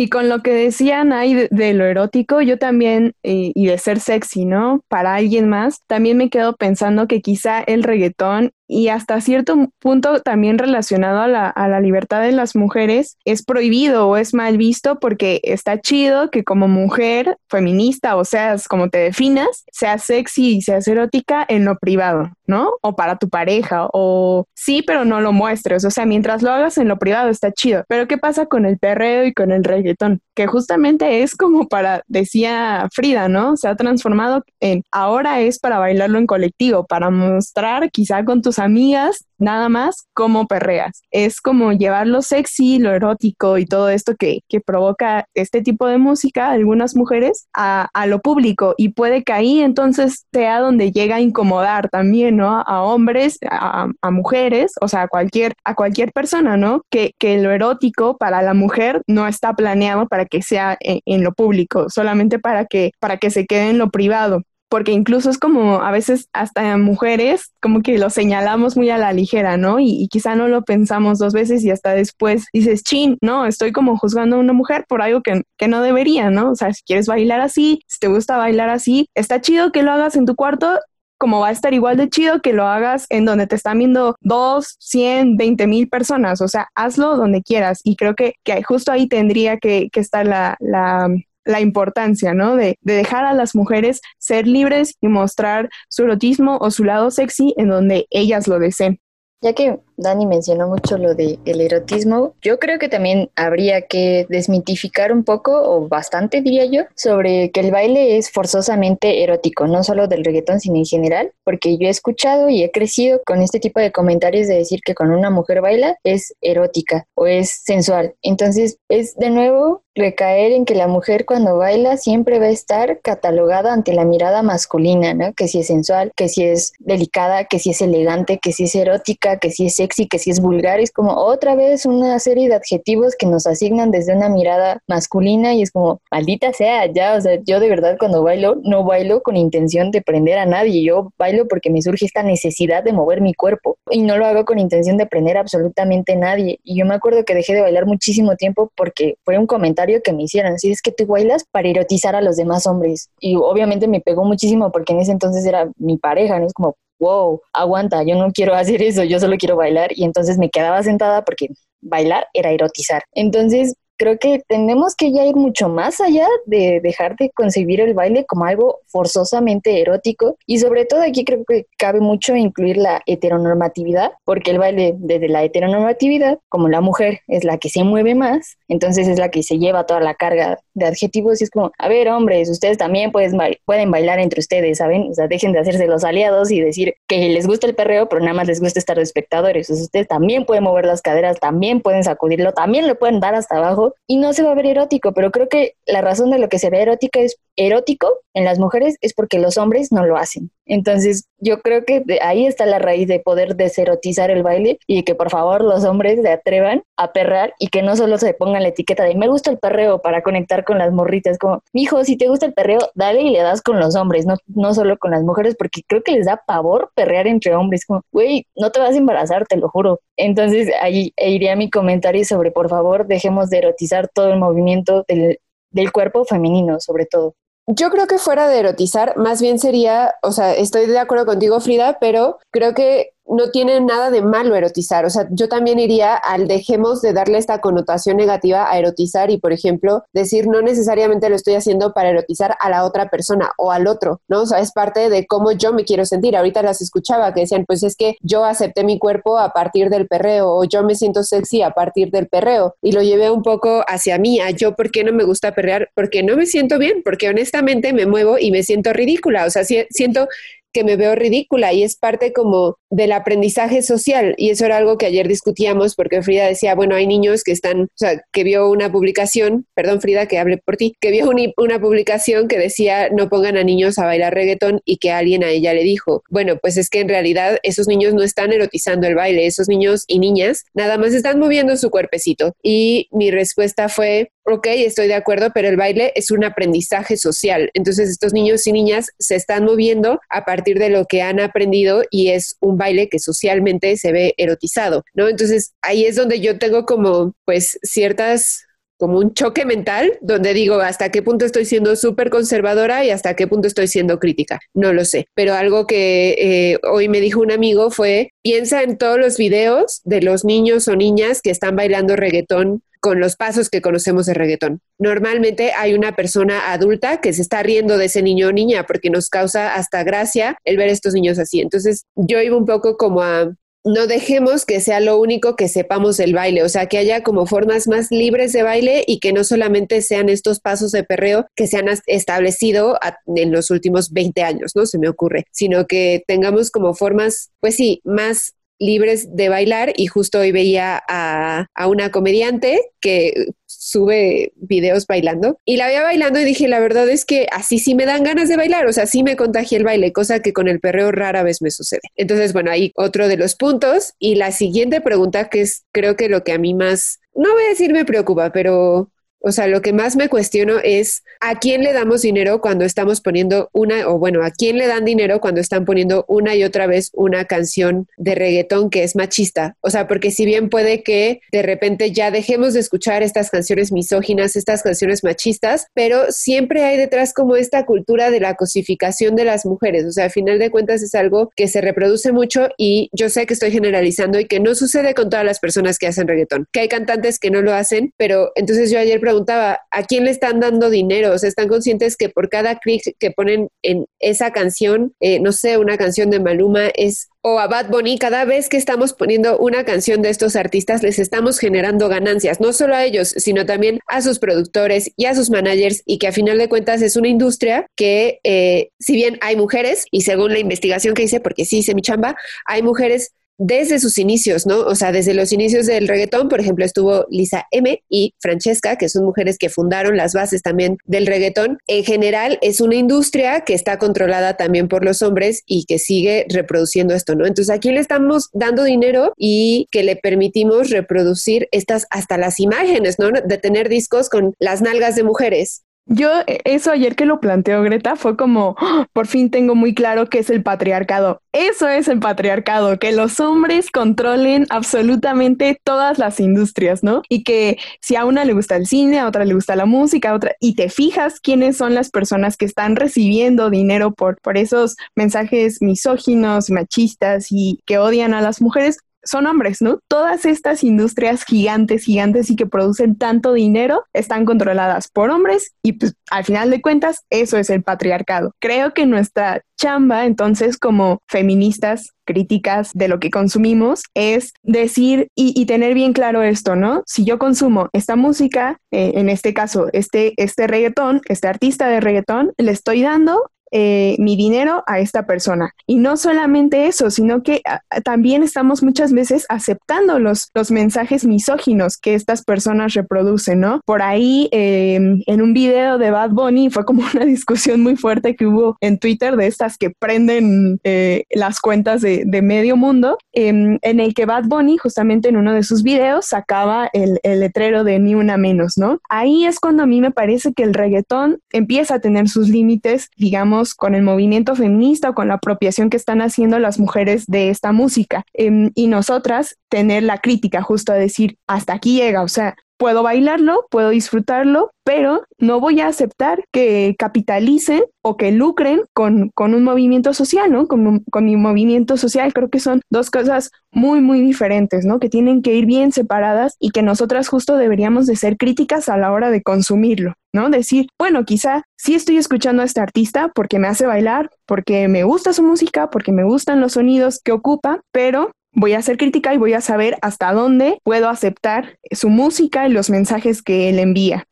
Y con lo que decían ahí de, lo erótico, yo también, eh, y de ser sexy, ¿no? Para alguien más, también me quedo pensando que quizá el reggaetón y hasta cierto punto también relacionado a la, a la, libertad de las mujeres, es prohibido o es mal visto porque está chido que como mujer feminista, o seas como te definas, seas sexy y seas erótica en lo privado, ¿no? O para tu pareja, o sí, pero no lo muestres, o sea, mientras lo hagas en lo privado está chido. Pero ¿qué pasa con el perreo y con el reggaetón? Que justamente es como para, decía Frida, ¿no? Se ha transformado en, ahora es para bailarlo en colectivo, para mostrar quizá con tus amigas, nada más como perreas. Es como llevar lo sexy, lo erótico y todo esto que, provoca este tipo de música, algunas mujeres, a, lo público y puede que ahí entonces sea donde llega a incomodar también, ¿no? A hombres, a, mujeres, o sea, a cualquier, a cualquier persona, ¿no? Que, que, lo erótico para la mujer no está planeado para que sea en, en lo público, solamente para que, para que se quede en lo privado porque incluso es como a veces hasta mujeres como que lo señalamos muy a la ligera, ¿no? Y, quizá no lo pensamos dos veces y hasta después dices, chin, no, estoy como juzgando a una mujer por algo que, que no debería, ¿no? O sea, si quieres bailar así, si te gusta bailar así, está chido que lo hagas en tu cuarto como va a estar igual de chido que lo hagas en donde te están viendo dos, cien, veinte mil personas. O sea, hazlo donde quieras. Y creo que, que justo ahí tendría que, que estar la, la, la importancia, ¿no? De, de, dejar a las mujeres ser libres y mostrar su erotismo o su lado sexy en donde ellas lo deseen. Ya que Dani mencionó mucho lo de el erotismo. Yo creo que también habría que desmitificar un poco, o bastante diría yo, sobre que el baile es forzosamente erótico, no solo del reggaetón, sino en general, porque yo he escuchado y he crecido con este tipo de comentarios de decir que cuando una mujer baila es erótica o es sensual. Entonces es de nuevo recaer en que la mujer cuando baila siempre va a estar catalogada ante la mirada masculina, ¿no? Que si es sensual, que si es delicada, que si es elegante, que si es erótica, que si es y que si es vulgar, es como otra vez una serie de adjetivos que nos asignan desde una mirada masculina y es como, maldita sea, ya, o sea, yo de verdad cuando bailo, no bailo con intención de prender a nadie, yo bailo porque me surge esta necesidad de mover mi cuerpo y no lo hago con intención de prender absolutamente a nadie. Y yo me acuerdo que dejé de bailar muchísimo tiempo porque fue un comentario que me hicieron, así es que tú bailas para erotizar a los demás hombres. Y obviamente me pegó muchísimo porque en ese entonces era mi pareja, ¿no? Es como, wow, aguanta, yo no quiero hacer eso, yo solo quiero bailar y entonces me quedaba sentada porque bailar era erotizar. Entonces, creo que tenemos que ya ir mucho más allá de dejar de concebir el baile como algo forzosamente erótico. Y sobre todo aquí creo que cabe mucho incluir la heteronormatividad porque el baile desde la heteronormatividad como la mujer es la que se mueve más entonces es la que se lleva toda la carga de adjetivos y es como a ver hombres ustedes también pueden, pueden bailar entre ustedes saben o sea dejen de hacerse los aliados y decir que les gusta el perreo pero nada más les gusta estar de espectadores. Ustedes también pueden mover las caderas también pueden sacudirlo también lo pueden dar hasta abajo y no se va a ver erótico, pero creo que la razón de lo que se ve erótica es erótico en las mujeres es porque los hombres no lo hacen. Entonces, yo creo que ahí está la raíz de poder deserotizar el baile y que por favor los hombres se atrevan a perrar y que no solo se pongan la etiqueta de me gusta el perreo para conectar con las morritas, como, hijo, si te gusta el perreo, dale y le das con los hombres, no, no solo con las mujeres, porque creo que les da pavor perrear entre hombres, como, güey, no te vas a embarazar, te lo juro. Entonces, ahí iría mi comentario sobre, por favor, dejemos de erotizar todo el movimiento del, del cuerpo femenino, sobre todo. Yo creo que fuera de erotizar, más bien sería, o sea, estoy de acuerdo contigo, Frida, pero creo que no tiene nada de malo erotizar. O sea, yo también iría al dejemos de darle esta connotación negativa a erotizar y, por ejemplo, decir no necesariamente lo estoy haciendo para erotizar a la otra persona o al otro, ¿no? O sea, es parte de cómo yo me quiero sentir. Ahorita las escuchaba que decían, pues es que yo acepté mi cuerpo a partir del perreo o yo me siento sexy a partir del perreo y lo llevé un poco hacia mí, a yo, ¿por qué no me gusta perrear? Porque no me siento bien, porque honestamente me muevo y me siento ridícula. O sea, siento que me veo ridícula y es parte como del aprendizaje social. Y eso era algo que ayer discutíamos porque Frida decía, bueno, hay niños que están, o sea, que vio una publicación, perdón Frida que hable por ti, que vio una publicación que decía no pongan a niños a bailar reggaetón y que alguien a ella le dijo, bueno, pues es que en realidad esos niños no están erotizando el baile, esos niños y niñas nada más están moviendo su cuerpecito. Y mi respuesta fue, ok, estoy de acuerdo, pero el baile es un aprendizaje social. Entonces estos niños y niñas se están moviendo a partir de lo que han aprendido y es un baile que socialmente se ve erotizado, ¿no? Entonces ahí es donde yo tengo como pues ciertas como un choque mental donde digo hasta qué punto estoy siendo súper conservadora y hasta qué punto estoy siendo crítica. No lo sé, pero algo que eh, hoy me dijo un amigo fue, piensa en todos los videos de los niños o niñas que están bailando reggaetón con los pasos que conocemos de reggaetón. Normalmente hay una persona adulta que se está riendo de ese niño o niña porque nos causa hasta gracia el ver estos niños así. Entonces yo iba un poco como a no dejemos que sea lo único que sepamos del baile, o sea, que haya como formas más libres de baile y que no solamente sean estos pasos de perreo que se han establecido en los últimos 20 años, ¿no? Se me ocurre, sino que tengamos como formas, pues sí, más libres de bailar y justo hoy veía a, una comediante que sube videos bailando. Y la veía bailando y dije, la verdad es que así sí me dan ganas de bailar, o sea, sí me contagia el baile, cosa que con el perreo rara vez me sucede. Entonces, bueno, ahí otro de los puntos. Y la siguiente pregunta que es creo que lo que a mí más, no voy a decir me preocupa, pero o sea, lo que más me cuestiono es a quién le damos dinero cuando estamos poniendo una, o bueno, a quién le dan dinero cuando están poniendo una y otra vez una canción de reggaetón que es machista. O sea, porque si bien puede que de repente ya dejemos de escuchar estas canciones misóginas, estas canciones machistas, pero siempre hay detrás como esta cultura de la cosificación de las mujeres. O sea, al final de cuentas es algo que se reproduce mucho y yo sé que estoy generalizando y que no sucede con todas las personas que hacen reggaetón, que hay cantantes que no lo hacen, pero entonces yo ayer preguntaba, ¿a quién le están dando dinero? O sea, ¿están conscientes que por cada clic que ponen en esa canción, eh, no sé, una canción de Maluma es o a Bad Bunny, cada vez que estamos poniendo una canción de estos artistas, les estamos generando ganancias, no solo a ellos, sino también a sus productores y a sus managers, y que a final de cuentas es una industria que, eh, si bien hay mujeres, y según la investigación que hice, porque sí hice mi chamba, hay mujeres desde sus inicios, ¿no? O sea, desde los inicios del reggaetón, por ejemplo, estuvo Lisa M y Francesca, que son mujeres que fundaron las bases también del reggaetón. En general, es una industria que está controlada también por los hombres y que sigue reproduciendo esto, ¿no? Entonces, aquí le estamos dando dinero y que le permitimos reproducir estas hasta las imágenes, ¿no? De tener discos con las nalgas de mujeres yo, e, eso ayer que lo planteó Greta, fue como, ¡Ah! por fin tengo muy claro qué es el patriarcado. Eso es el patriarcado, que los hombres controlen absolutamente todas las industrias, ¿no? Y que si a una le gusta el cine, a otra le gusta la música, a otra, y te fijas quiénes son las personas que están recibiendo dinero por, por esos mensajes misóginos, machistas y que odian a las mujeres, son hombres, ¿no? Todas estas industrias gigantes, gigantes y que producen tanto dinero están controladas por hombres y pues al final de cuentas eso es el patriarcado. Creo que nuestra chamba entonces como feministas críticas de lo que consumimos es decir y, tener bien claro esto, ¿no? Si yo consumo esta música, eh, en este caso este, este reggaetón, este artista de reggaetón, le estoy dando eh, mi dinero a esta persona. Y no solamente eso, sino que ah, también estamos muchas veces aceptando los, los mensajes misóginos que estas personas reproducen, ¿no? Por ahí, em, en un video de Bad Bunny, fue como una discusión muy fuerte que hubo en Twitter de estas que prenden eh, las cuentas de, medio mundo, em, en el que Bad Bunny, justamente en uno de sus videos, sacaba el, el letrero de ni una menos, ¿no? Ahí es cuando a mí me parece que el reggaetón empieza a tener sus límites, digamos, con el movimiento feminista o con la apropiación que están haciendo las mujeres de esta música. Em, y nosotras tener la crítica justo a decir, hasta aquí llega, o sea, puedo bailarlo, puedo disfrutarlo, pero no voy a aceptar que capitalicen o que lucren con, un movimiento social, ¿no? Con, con, mi movimiento social. Creo que son dos cosas muy, muy diferentes, ¿no? Que tienen que ir bien separadas y que nosotras justo deberíamos de ser críticas a la hora de consumirlo, ¿no? Decir, bueno, quizá sí estoy escuchando a este artista porque me hace bailar, porque me gusta su música, porque me gustan los sonidos que ocupa, pero voy a ser crítica y voy a saber hasta dónde puedo aceptar su música y los mensajes que él envía.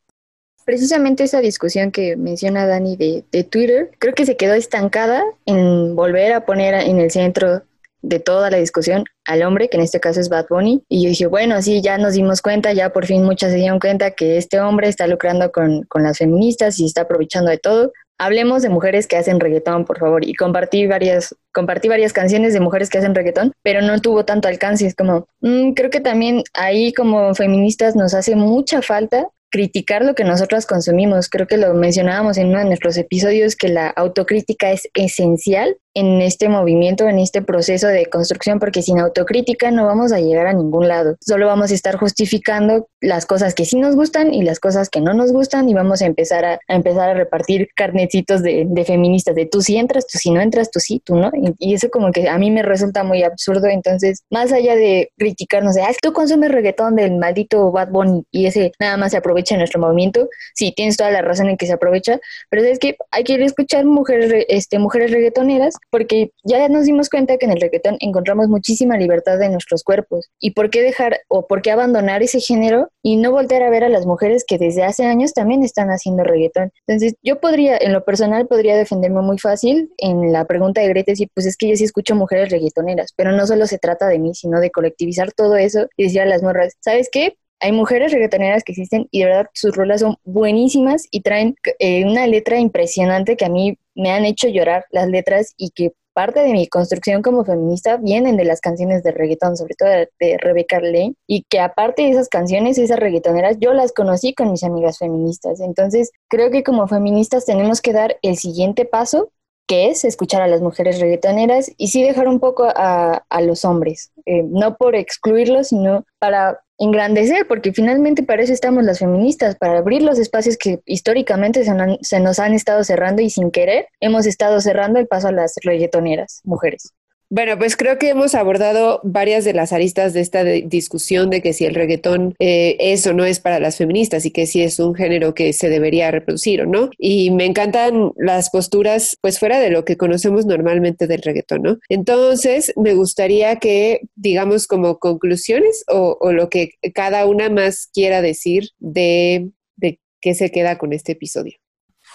Precisamente esa discusión que menciona Dani de, de Twitter, creo que se quedó estancada en volver a poner en el centro de toda la discusión al hombre, que en este caso es Bad Bunny. Y yo dije, bueno, sí, ya nos dimos cuenta, ya por fin muchas se dieron cuenta que este hombre está lucrando con, con las feministas y está aprovechando de todo hablemos de mujeres que hacen reggaetón, por favor. Y compartí varias, compartí varias canciones de mujeres que hacen reggaetón, pero no tuvo tanto alcance. Es como, mm, creo que también ahí como feministas nos hace mucha falta criticar lo que nosotras consumimos. Creo que lo mencionábamos en uno de nuestros episodios, que la autocrítica es esencial en este movimiento, en este proceso de construcción, porque sin autocrítica no vamos a llegar a ningún lado. Solo vamos a estar justificando las cosas que sí nos gustan y las cosas que no nos gustan y vamos a empezar a, empezar a repartir carnecitos de, feministas, de tú sí entras, tú sí no entras, tú sí, tú no. Y, eso como que a mí me resulta muy absurdo. Entonces, más allá de criticarnos de, ah, tú consumes reggaetón del maldito Bad Bunny y ese nada más se aprovecha en nuestro movimiento, sí, tienes toda la razón en que se aprovecha, pero es que hay que escuchar mujeres, este, mujeres reggaetoneras porque ya nos dimos cuenta que en el reggaetón encontramos muchísima libertad de nuestros cuerpos. ¿Y por qué dejar o por qué abandonar ese género y no volver a ver a las mujeres que desde hace años también están haciendo reggaetón? Entonces, yo podría, en lo personal, podría defenderme muy fácil en la pregunta de Greta y pues es que yo sí escucho mujeres reggaetoneras, pero no solo se trata de mí, sino de colectivizar todo eso y decir a las morras, ¿sabes qué? hay mujeres reggaetoneras que existen y de verdad sus rolas son buenísimas y traen eh, una letra impresionante que a mí me han hecho llorar las letras y que parte de mi construcción como feminista vienen de las canciones de reggaetón, sobre todo de, Rebecca Lane, y que aparte de esas canciones, esas reggaetoneras, yo las conocí con mis amigas feministas. Entonces, creo que como feministas tenemos que dar el siguiente paso que es escuchar a las mujeres reggaetoneras y sí dejar un poco a, los hombres, eh, no por excluirlos, sino para engrandecer, porque finalmente para eso estamos las feministas, para abrir los espacios que históricamente se, nos han estado cerrando y sin querer hemos estado cerrando el paso a las reggaetoneras, mujeres. Bueno, pues creo que hemos abordado varias de las aristas de esta discusión de que si el reggaetón eh, es o no es para las feministas y que si es un género que se debería reproducir o no. Y me encantan las posturas, pues fuera de lo que conocemos normalmente del reggaetón, ¿no? Entonces, me gustaría que, digamos, como conclusiones o, lo que cada una más quiera decir de, de qué se queda con este episodio.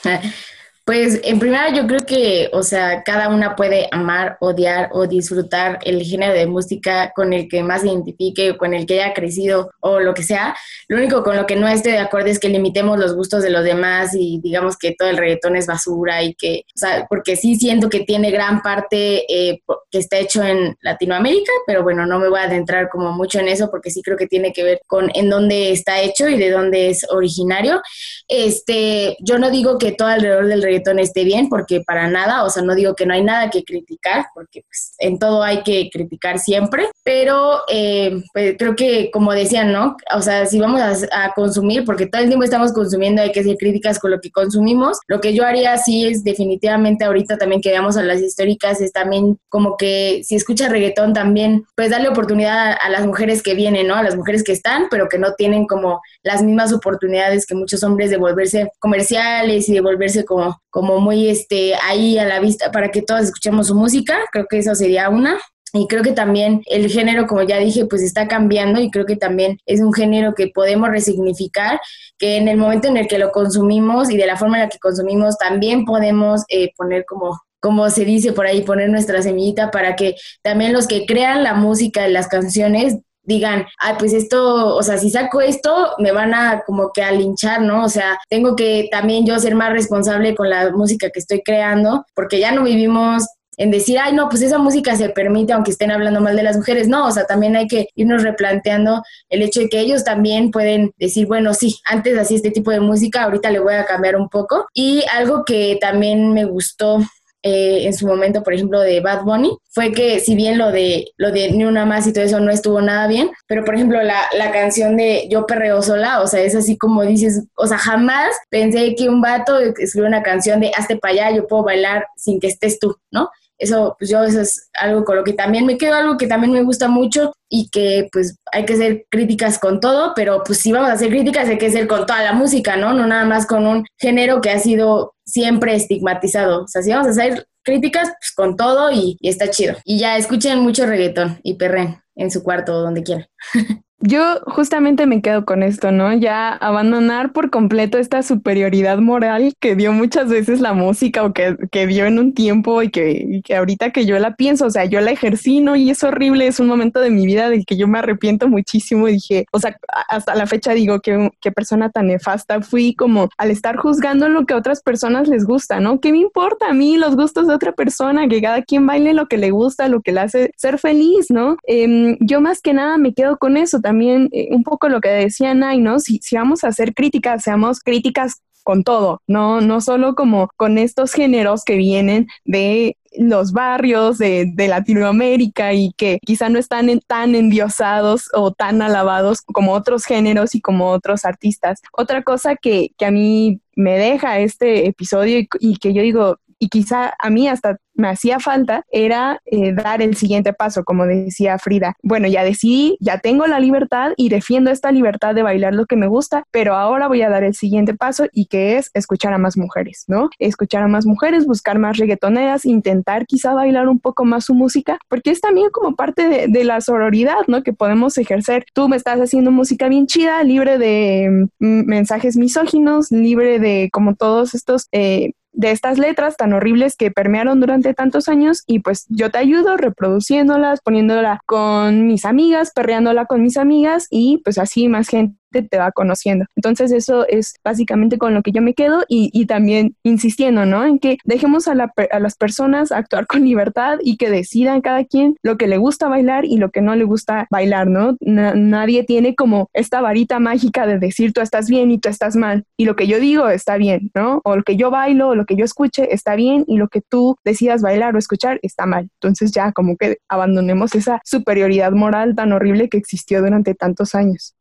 Pues en primera yo creo que, o sea, cada una puede amar, odiar o disfrutar el género de música con el que más se identifique o con el que haya crecido o lo que sea. Lo único con lo que no esté de acuerdo es que limitemos los gustos de los demás y digamos que todo el reggaetón es basura y que, o sea, porque sí siento que tiene gran parte eh, que está hecho en Latinoamérica, pero bueno, no me voy a adentrar como mucho en eso porque sí creo que tiene que ver con en dónde está hecho y de dónde es originario. Este, yo no digo que todo alrededor del reggaetón esté bien, porque para nada, o sea, no digo que no hay nada que criticar, porque pues, en todo hay que criticar siempre, pero eh, pues, creo que, como decían, ¿no? O sea, si vamos a, consumir, porque todo el tiempo estamos consumiendo, hay que hacer críticas con lo que consumimos, lo que yo haría sí es definitivamente ahorita también que veamos a las históricas, es también como que si escucha reggaetón también, pues darle oportunidad a, a las mujeres que vienen, ¿no? A las mujeres que están, pero que no tienen como las mismas oportunidades que muchos hombres de volverse comerciales y de volverse como, como muy este, ahí a la vista para que todos escuchemos su música. Creo que eso sería una. y creo que también el género, como ya dije, pues está cambiando y creo que también es un género que podemos resignificar, que en el momento en el que lo consumimos y de la forma en la que consumimos también podemos eh, poner como como se dice por ahí, poner nuestra semillita para que también los que crean la música de las canciones digan, ay, pues esto, o sea, si saco esto, me van a como que a linchar, ¿no? O sea, tengo que también yo ser más responsable con la música que estoy creando, porque ya no vivimos en decir, ay, no, pues esa música se permite aunque estén hablando mal de las mujeres. No, o sea, también hay que irnos replanteando el hecho de que ellos también pueden decir, bueno, sí, antes hacía este tipo de música, ahorita le voy a cambiar un poco. Y algo que también me gustó eh, en su momento, por ejemplo, de Bad Bunny, fue que si bien lo de lo de Ni una más y todo eso no estuvo nada bien, pero por ejemplo la, la canción de Yo perreo sola, o sea, es así como dices, o sea, jamás pensé que un vato escribió una canción de hazte para allá, yo puedo bailar sin que estés tú, ¿no? Eso, pues yo, eso es algo con lo que también me quedo, algo que también me gusta mucho y que pues hay que ser críticas con todo, pero pues si vamos a hacer críticas hay que ser con toda la música, ¿no? No nada más con un género que ha sido siempre estigmatizado. O sea, si vamos a hacer críticas, pues con todo y, y está chido. Y ya escuchen mucho reggaetón y perren en su cuarto o donde quieran. Yo justamente me quedo con esto, ¿no? Ya abandonar por completo esta superioridad moral que dio muchas veces la música o que, que dio en un tiempo y que, que, ahorita que yo la pienso, o sea, yo la ejercí, ¿no? Y es horrible, es un momento de mi vida del que yo me arrepiento muchísimo dije, o sea, hasta la fecha digo que qué persona tan nefasta fui como al estar juzgando lo que a otras personas les gusta, ¿no? ¿Qué me importa a mí los gustos de otra persona? Que cada quien baile lo que le gusta, lo que le hace ser feliz, ¿no? Eh, yo más que nada me quedo con eso también eh, un poco lo que decía Nay, ¿no? Si, vamos a hacer críticas, seamos críticas con todo, no, no solo como con estos géneros que vienen de los barrios de, de, Latinoamérica y que quizá no están tan endiosados o tan alabados como otros géneros y como otros artistas. Otra cosa que, que a mí me deja este episodio y, y, que yo digo, y quizá a mí hasta me hacía falta era eh, dar el siguiente paso, como decía Frida. Bueno, ya decidí, ya tengo la libertad y defiendo esta libertad de bailar lo que me gusta, pero ahora voy a dar el siguiente paso y que es escuchar a más mujeres, ¿no? Escuchar a más mujeres, buscar más reggaetoneras, intentar quizá bailar un poco más su música, porque es también como parte de, la sororidad, ¿no? Que podemos ejercer. Tú me estás haciendo música bien chida, libre de mm, mensajes misóginos, libre de como todos estos eh, de estas letras tan horribles que permearon durante tantos años y pues yo te ayudo reproduciéndolas, poniéndola con mis amigas, perreándola con mis amigas y pues así más gente te va conociendo. Entonces eso es básicamente con lo que yo me quedo y, también insistiendo, ¿no? En que dejemos a, la, a, las personas actuar con libertad y que decidan cada quien lo que le gusta bailar y lo que no le gusta bailar, ¿no? Na, nadie tiene como esta varita mágica de decir tú estás bien y tú estás mal y lo que yo digo está bien, ¿no? O lo que yo bailo o lo que yo escuche está bien y lo que tú decidas bailar o escuchar está mal. Entonces ya como que abandonemos esa superioridad moral tan horrible que existió durante tantos años.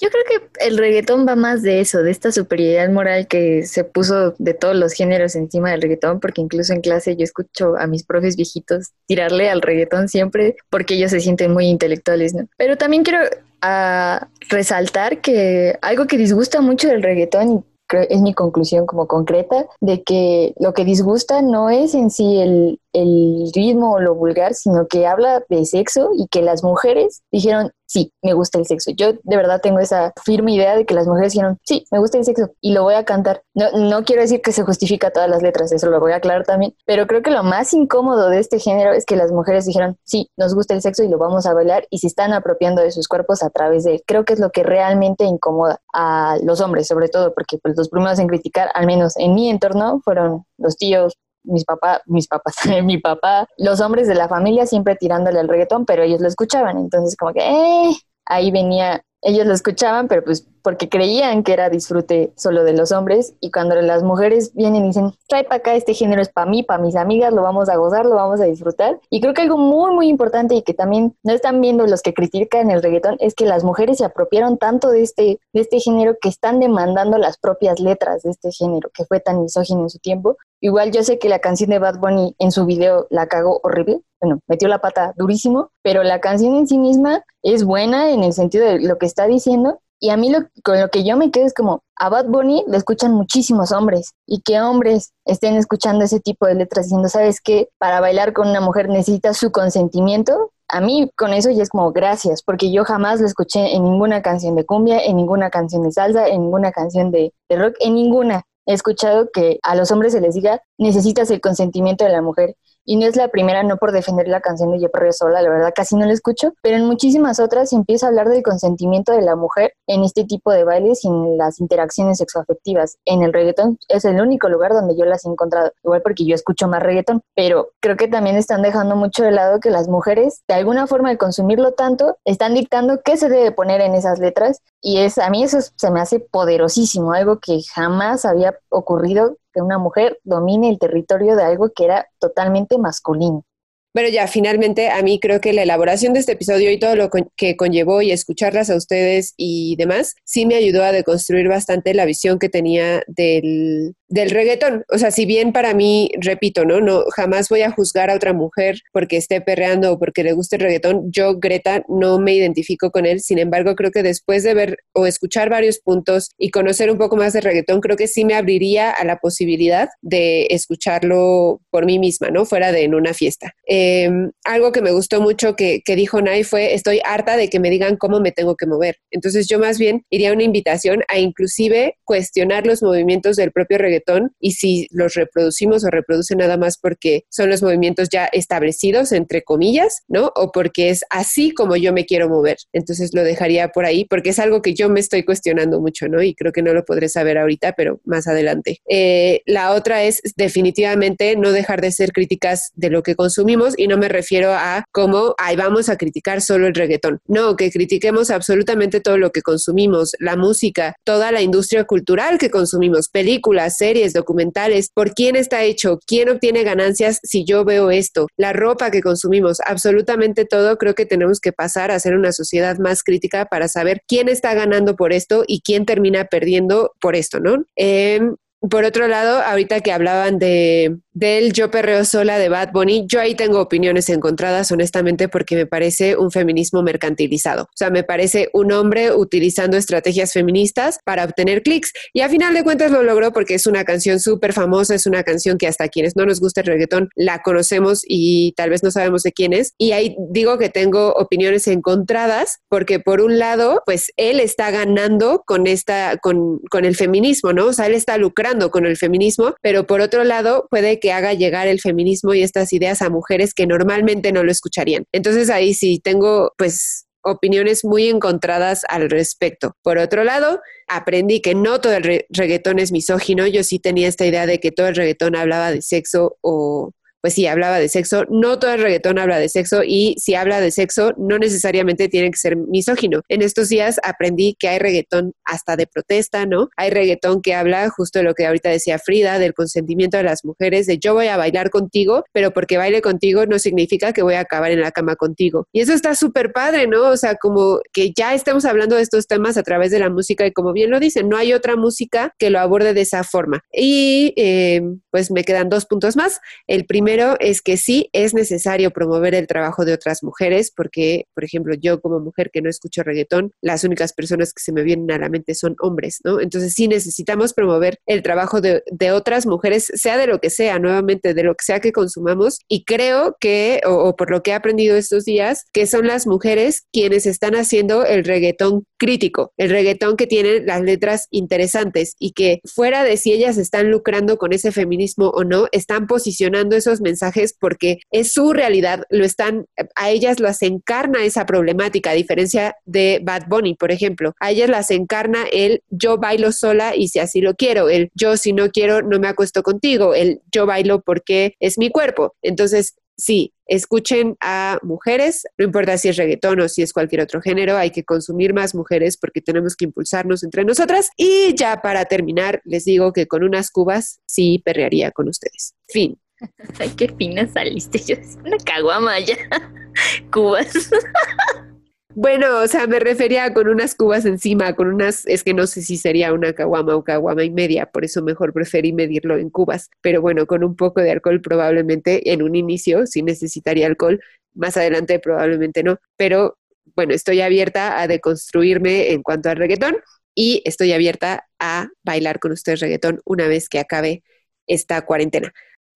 Yo creo que el reggaetón va más de eso, de esta superioridad moral que se puso de todos los géneros encima del reggaetón, porque incluso en clase yo escucho a mis profes viejitos tirarle al reggaetón siempre porque ellos se sienten muy intelectuales, ¿no? Pero también quiero a resaltar que algo que disgusta mucho del reggaetón y es mi conclusión como concreta de que lo que disgusta no es en sí el, el ritmo o lo vulgar, sino que habla de sexo y que las mujeres dijeron, sí, me gusta el sexo. Yo de verdad tengo esa firme idea de que las mujeres dijeron, sí, me gusta el sexo y lo voy a cantar. No, no quiero decir que se justifica todas las letras, eso lo voy a aclarar también, pero creo que lo más incómodo de este género es que las mujeres dijeron, sí, nos gusta el sexo y lo vamos a bailar y se están apropiando de sus cuerpos a través de él. Creo que es lo que realmente incomoda a los hombres, sobre todo porque pues, los primeros en criticar, al menos en mi entorno, fueron los tíos, mis papás, mis papás, mi papá, los hombres de la familia siempre tirándole al reggaetón, pero ellos lo escuchaban, entonces como que, eh, ahí venía, ellos lo escuchaban, pero pues porque creían que era disfrute solo de los hombres y cuando las mujeres vienen y dicen, trae para acá, este género es para mí, para mis amigas, lo vamos a gozar, lo vamos a disfrutar. Y creo que algo muy, muy importante y que también no están viendo los que critican el reggaetón es que las mujeres se apropiaron tanto de este, de este género que están demandando las propias letras de este género, que fue tan misógino en su tiempo. Igual yo sé que la canción de Bad Bunny en su video la cagó horrible, bueno, metió la pata durísimo, pero la canción en sí misma es buena en el sentido de lo que está diciendo Y a mí lo, con lo que yo me quedo es como, a Bad Bunny lo escuchan muchísimos hombres y que hombres estén escuchando ese tipo de letras diciendo, ¿sabes qué? Para bailar con una mujer necesitas su consentimiento. A mí con eso ya es como gracias, porque yo jamás lo escuché en ninguna canción de cumbia, en ninguna canción de salsa, en ninguna canción de, de rock, en ninguna. He escuchado que a los hombres se les diga, necesitas el consentimiento de la mujer. Y no es la primera, no por defender la canción de Yo Perreo Sola, la verdad casi no la escucho, pero en muchísimas otras empieza a hablar del consentimiento de la mujer en este tipo de bailes y en las interacciones sexoafectivas. En el reggaetón es el único lugar donde yo las he encontrado, igual porque yo escucho más reggaetón, pero creo que también están dejando mucho de lado que las mujeres, de alguna forma de consumirlo tanto, están dictando qué se debe poner en esas letras y es a mí eso se me hace poderosísimo, algo que jamás había ocurrido que una mujer domine el territorio de algo que era totalmente masculino. Bueno, ya finalmente a mí creo que la elaboración de este episodio y todo lo que conllevó y escucharlas a ustedes y demás, sí me ayudó a deconstruir bastante la visión que tenía del, del reggaetón. O sea, si bien para mí, repito, ¿no? No, jamás voy a juzgar a otra mujer porque esté perreando o porque le guste el reggaetón. Yo, Greta, no me identifico con él. Sin embargo, creo que después de ver o escuchar varios puntos y conocer un poco más de reggaetón, creo que sí me abriría a la posibilidad de escucharlo por mí misma, ¿no? Fuera de en una fiesta. Em, algo que me gustó mucho que, que dijo Nay fue, estoy harta de que me digan cómo me tengo que mover. Entonces yo más bien iría a una invitación a inclusive cuestionar los movimientos del propio reggaetón y si los reproducimos o reproducen nada más porque son los movimientos ya establecidos, entre comillas, ¿no? O porque es así como yo me quiero mover. Entonces lo dejaría por ahí porque es algo que yo me estoy cuestionando mucho, ¿no? Y creo que no lo podré saber ahorita, pero más adelante. Eh, la otra es definitivamente no dejar de ser críticas de lo que consumimos y no me refiero a cómo, ahí vamos a criticar solo el reggaetón. No, que critiquemos absolutamente todo lo que consumimos, la música, toda la industria cultural que consumimos, películas, series, series, documentales, por quién está hecho, quién obtiene ganancias si yo veo esto, la ropa que consumimos, absolutamente todo, creo que tenemos que pasar a ser una sociedad más crítica para saber quién está ganando por esto y quién termina perdiendo por esto, ¿no? Em, por otro lado, ahorita que hablaban de, del Yo Perreo Sola de Bad Bunny, yo ahí tengo opiniones encontradas, honestamente, porque me parece un feminismo mercantilizado. O sea, me parece un hombre utilizando estrategias feministas para obtener clics. Y a final de cuentas lo logró porque es una canción súper famosa, es una canción que hasta quienes no nos gusta el reggaetón la conocemos y tal vez no sabemos de quién es. Y ahí digo que tengo opiniones encontradas porque por un lado, pues él está ganando con esta, con, con el feminismo, ¿no? O sea, él está lucrando con el feminismo, pero por otro lado puede que haga llegar el feminismo y estas ideas a mujeres que normalmente no lo escucharían. Entonces ahí sí tengo pues opiniones muy encontradas al respecto. Por otro lado, aprendí que no todo el reggaetón es misógino. Yo sí tenía esta idea de que todo el reggaetón hablaba de sexo o pues sí, hablaba de sexo. No todo el reggaetón habla de sexo y si habla de sexo, no necesariamente tiene que ser misógino. En estos días aprendí que hay reggaetón hasta de protesta, ¿no? Hay reggaetón que habla justo de lo que ahorita decía Frida, del consentimiento de las mujeres, de yo voy a bailar contigo, pero porque baile contigo no significa que voy a acabar en la cama contigo. Y eso está súper padre, ¿no? O sea, como que ya estamos hablando de estos temas a través de la música y como bien lo dicen, no hay otra música que lo aborde de esa forma. Y eh, pues me quedan dos puntos más. El primero primero es que sí es necesario promover el trabajo de otras mujeres, porque, por ejemplo, yo como mujer que no escucho reggaetón, las únicas personas que se me vienen a la mente son hombres, ¿no? Entonces sí necesitamos promover el trabajo de, otras mujeres, sea de lo que sea, nuevamente, de lo que sea que consumamos. Y creo que, o, o por lo que he aprendido estos días, que son las mujeres quienes están haciendo el reggaetón crítico, el reggaetón que tiene las letras interesantes y que fuera de si ellas están lucrando con ese feminismo o no, están posicionando esos mensajes porque es su realidad, lo están, a ellas las encarna esa problemática, a diferencia de Bad Bunny, por ejemplo. A ellas las encarna el yo bailo sola y si así lo quiero, el yo si no quiero no me acuesto contigo, el yo bailo porque es mi cuerpo. Entonces, sí, escuchen a mujeres, no importa si es reggaetón o si es cualquier otro género, hay que consumir más mujeres porque tenemos que impulsarnos entre nosotras. Y ya para terminar, les digo que con unas cubas sí perrearía con ustedes. Fin. Ay, qué fina saliste. Yo una caguama ya. Cubas. Bueno, o sea, me refería con unas cubas encima, con unas, es que no sé si sería una caguama o caguama y media, por eso mejor preferí medirlo en cubas. Pero bueno, con un poco de alcohol probablemente en un inicio sí necesitaría alcohol, más adelante probablemente no, pero bueno, estoy abierta a deconstruirme en cuanto al reggaetón y estoy abierta a bailar con ustedes reggaetón una vez que acabe esta cuarentena.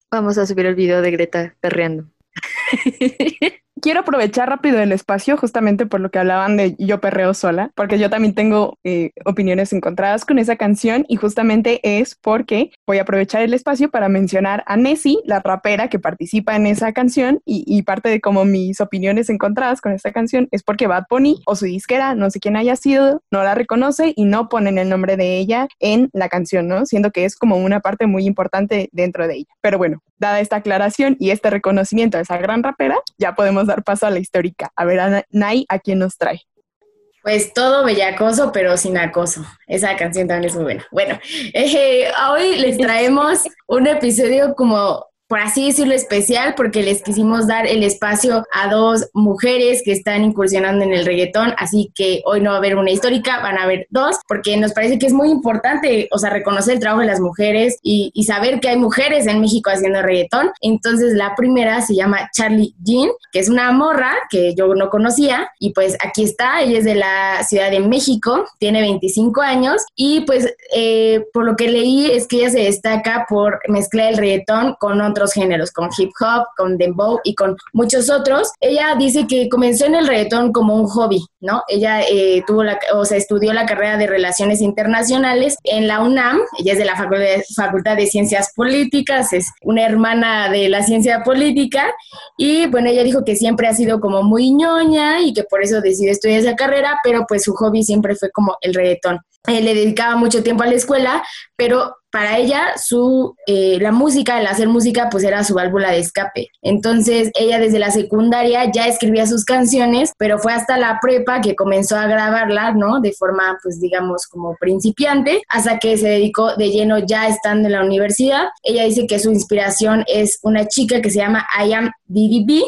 Vamos a subir el video de Greta perreando. quiero aprovechar rápido el espacio justamente por lo que hablaban de Yo Perreo Sola, porque yo también tengo eh, opiniones encontradas con esa canción y justamente es porque voy a aprovechar el espacio para mencionar a Nessie, la rapera que participa en esa canción y, parte de como mis opiniones encontradas con esta canción es porque Bad Bunny o su disquera, no sé quién haya sido, no la reconoce y no ponen el nombre de ella en la canción, ¿no? Siendo que es como una parte muy importante dentro de ella. Pero bueno, dada esta aclaración y este reconocimiento a esa gran rapera, ya podemos dar paso a la histórica. A ver, Nay, ¿a quién nos trae? Pues todo bellacoso, pero sin acoso. Esa canción también es muy buena. Bueno, eh, hoy les traemos un episodio como por así decirlo, especial porque les quisimos dar el espacio a dos mujeres que están incursionando en el reggaetón, así que hoy no va a haber una histórica, van a haber dos, porque nos parece que es muy importante, o sea, reconocer el trabajo de las mujeres y, saber que hay mujeres en México haciendo reggaetón. Entonces, la primera se llama Charlie Jean, que es una morra que yo no conocía, y pues aquí está, ella es de la Ciudad de México, tiene 25 años, y pues eh, por lo que leí es que ella se destaca por mezclar el reggaetón con otros géneros, con hip hop, con dembow y con muchos otros. Ella dice que comenzó en el reggaetón como un hobby, ¿no? Ella eh, tuvo la, o sea, estudió la carrera de Relaciones Internacionales en la UNAM, ella es de la Facultad de Ciencias Políticas, es una hermana de la ciencia política y bueno, ella dijo que siempre ha sido como muy ñoña y que por eso decidió estudiar esa carrera, pero pues su hobby siempre fue como el reggaetón. Eh, le dedicaba mucho tiempo a la escuela, pero para ella su eh, la música, el hacer música, pues era su válvula de escape. Entonces ella desde la secundaria ya escribía sus canciones, pero fue hasta la prepa que comenzó a grabarla, ¿no? De forma, pues digamos, como principiante, hasta que se dedicó de lleno ya estando en la universidad. Ella dice que su inspiración es una chica que se llama I Am DDB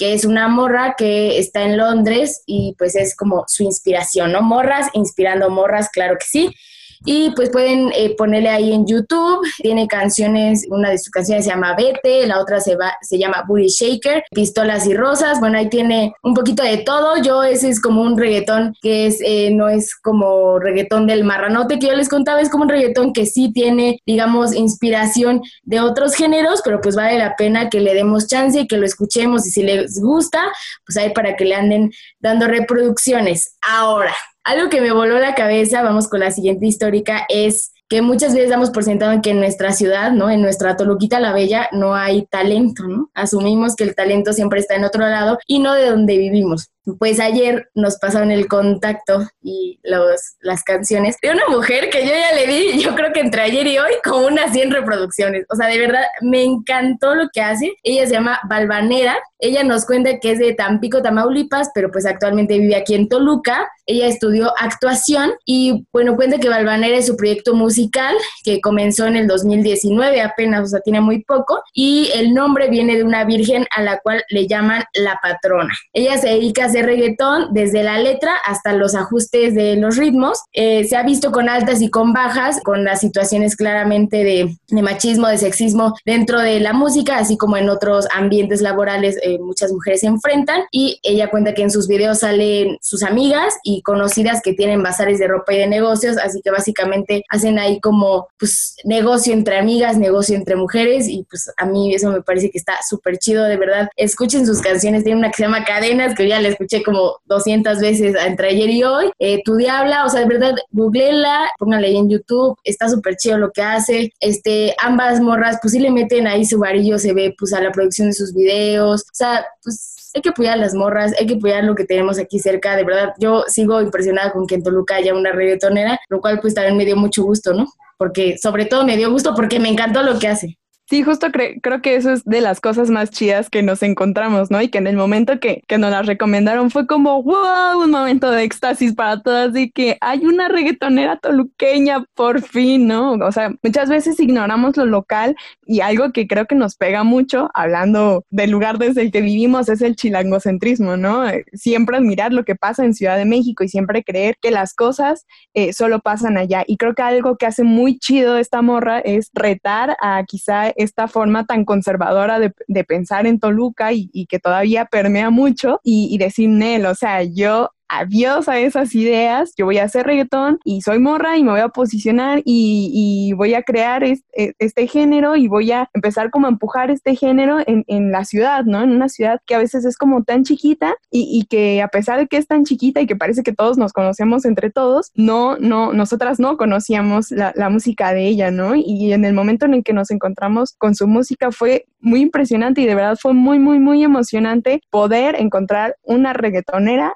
que es una morra que está en Londres y pues es como su inspiración, ¿no? Morras inspirando morras, claro que sí. Y pues pueden eh, ponerle ahí en YouTube. Tiene canciones, una de sus canciones se llama Vete, la otra se, va, se llama Booty Shaker, Pistolas y Rosas. Bueno, ahí tiene un poquito de todo. Yo ese es como un reggaetón que es, eh, no es como reggaetón del marranote que yo les contaba, es como un reggaetón que sí tiene, digamos, inspiración de otros géneros, pero pues vale la pena que le demos chance y que lo escuchemos y si les gusta, pues ahí para que le anden dando reproducciones. Ahora, algo que me voló la cabeza, vamos con la siguiente histórica, es que muchas veces damos por sentado en que en nuestra ciudad, ¿no? En nuestra Toluquita la Bella no hay talento, ¿no? Asumimos que el talento siempre está en otro lado y no de donde vivimos. Pues ayer nos pasaron el contacto y los, las canciones de una mujer que yo ya le di, yo creo que entre ayer y hoy, como unas 100 reproducciones. O sea, de verdad, me encantó lo que hace. Ella se llama Balvanera. Ella nos cuenta que es de Tampico, Tamaulipas, pero pues actualmente vive aquí en Toluca. Ella estudió actuación y bueno, cuenta que Balvanera es su proyecto musical que comenzó en el 2019 apenas, o sea, tiene muy poco. Y el nombre viene de una virgen a la cual le llaman la patrona. Ella se dedica a hacer reggaetón desde la letra hasta los ajustes de los ritmos. Eh, se ha visto con altas y con bajas, con las situaciones claramente de, machismo, de sexismo dentro de la música, así como en otros ambientes laborales eh, muchas mujeres se enfrentan. Y ella cuenta que en sus videos salen sus amigas y conocidas que tienen bazares de ropa y de negocios, así que básicamente hacen ahí como pues negocio entre amigas, negocio entre mujeres y pues a mí eso me parece que está súper chido, de verdad. Escuchen sus canciones, tiene una que se llama Cadenas, que ya la escuché como 200 veces entre ayer y hoy. Eh, tu Diabla, o sea, de verdad, googleenla, pónganle ahí en YouTube, está súper chido lo que hace. Este, ambas morras, pues sí le meten ahí su varillo, se ve pues a la producción de sus videos, o sea, pues hay que apoyar las morras, hay que apoyar lo que tenemos aquí cerca, de verdad, yo sigo impresionada con que en Toluca haya una reggaetonera, lo cual pues también me dio mucho gusto, ¿no? Porque sobre todo me dio gusto porque me encantó lo que hace. Sí, justo creo que eso es de las cosas más chidas que nos encontramos, ¿no? Y que en el momento que, que nos las recomendaron fue como, wow, un momento de éxtasis para todas y que hay una reggaetonera toluqueña, por fin, ¿no? O sea, muchas veces ignoramos lo local y algo que creo que nos pega mucho, hablando del lugar desde el que vivimos, es el chilangocentrismo, ¿no? Siempre admirar lo que pasa en Ciudad de México y siempre creer que las cosas eh, solo pasan allá. Y creo que algo que hace muy chido esta morra es retar a quizá esta forma tan conservadora de, pensar en Toluca y, que todavía permea mucho y, y decir, Nel, o sea, yo adiós a esas ideas, yo voy a hacer reggaetón y soy morra y me voy a posicionar y, voy a crear e, este, género y voy a empezar como a empujar este género en, la ciudad, ¿no? En una ciudad que a veces es como tan chiquita y, que a pesar de que es tan chiquita y que parece que todos nos conocemos entre todos, no, no, nosotras no conocíamos la, la música de ella, ¿no? Y en el momento en el que nos encontramos con su música fue muy impresionante y de verdad fue muy, muy, muy emocionante poder encontrar una reggaetonera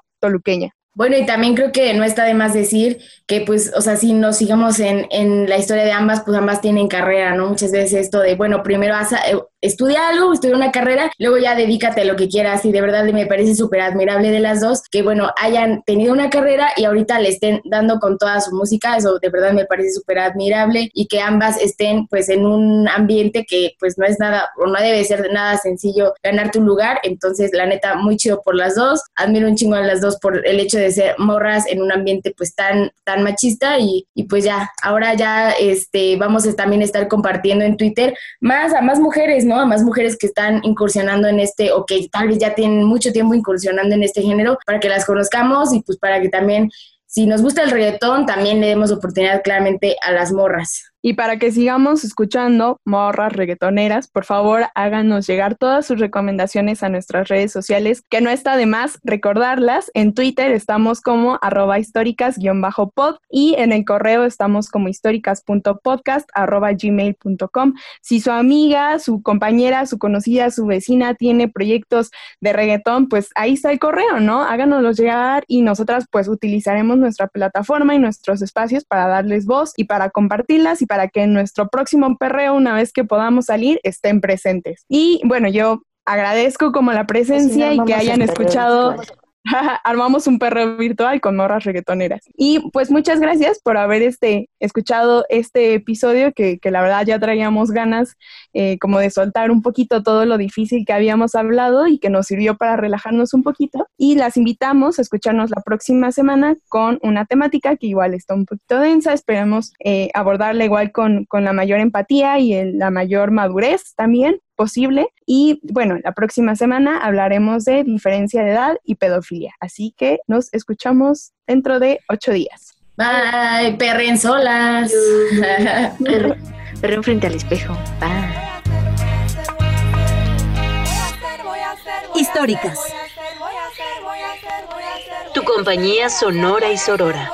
Bueno, y también creo que no está de más decir que, pues, o sea, si nos sigamos en, en la historia de ambas, pues ambas tienen carrera, ¿no? Muchas veces esto de, bueno, primero eh, estudia algo, estudia una carrera, luego ya dedícate a lo que quieras. Y de verdad me parece súper admirable de las dos que, bueno, hayan tenido una carrera y ahorita le estén dando con toda su música, eso de verdad me parece súper admirable y que ambas estén pues en un ambiente que pues no es nada o no debe ser nada sencillo ganar tu lugar, entonces la neta muy chido por las dos, admiro un chingo a las dos por el hecho de ser morras en un ambiente pues tan, tan machista. Y, y pues ya, ahora ya este, vamos a también estar compartiendo en Twitter más a más mujeres, ¿no? A más mujeres que están incursionando en este o que tal vez ya tienen mucho tiempo incursionando en este género para que las conozcamos y pues para que también, si nos gusta el reggaetón, también le demos oportunidad claramente a las morras. Y para que sigamos escuchando morras reggaetoneras, por favor háganos llegar todas sus recomendaciones a nuestras redes sociales, que no está de más recordarlas. En Twitter estamos como arroba históricas-pod y en el correo estamos como históricas.podcast arroba gmail.com. Si su amiga, su compañera, su conocida, su vecina tiene proyectos de reggaetón, pues ahí está el correo, ¿no? Háganoslos llegar y nosotras pues utilizaremos nuestra plataforma y nuestros espacios para darles voz y para compartirlas y para que en nuestro próximo perreo, una vez que podamos salir, estén presentes. Y bueno, yo agradezco como la presencia y que hayan escuchado armamos un perro virtual con morras reggaetoneras. Y pues muchas gracias por haber este, escuchado este episodio que, que la verdad ya traíamos ganas eh, como de soltar un poquito todo lo difícil que habíamos hablado y que nos sirvió para relajarnos un poquito. Y las invitamos a escucharnos la próxima semana con una temática que igual está un poquito densa. Esperemos eh, abordarla igual con, con, la mayor empatía y en la mayor madurez también posible. Y bueno, la próxima semana hablaremos de diferencia de edad y pedofilia. Así que nos escuchamos dentro de ocho días. Bye, perren solas. perren frente al espejo. Bye. Históricas. Tu compañía sonora y sorora.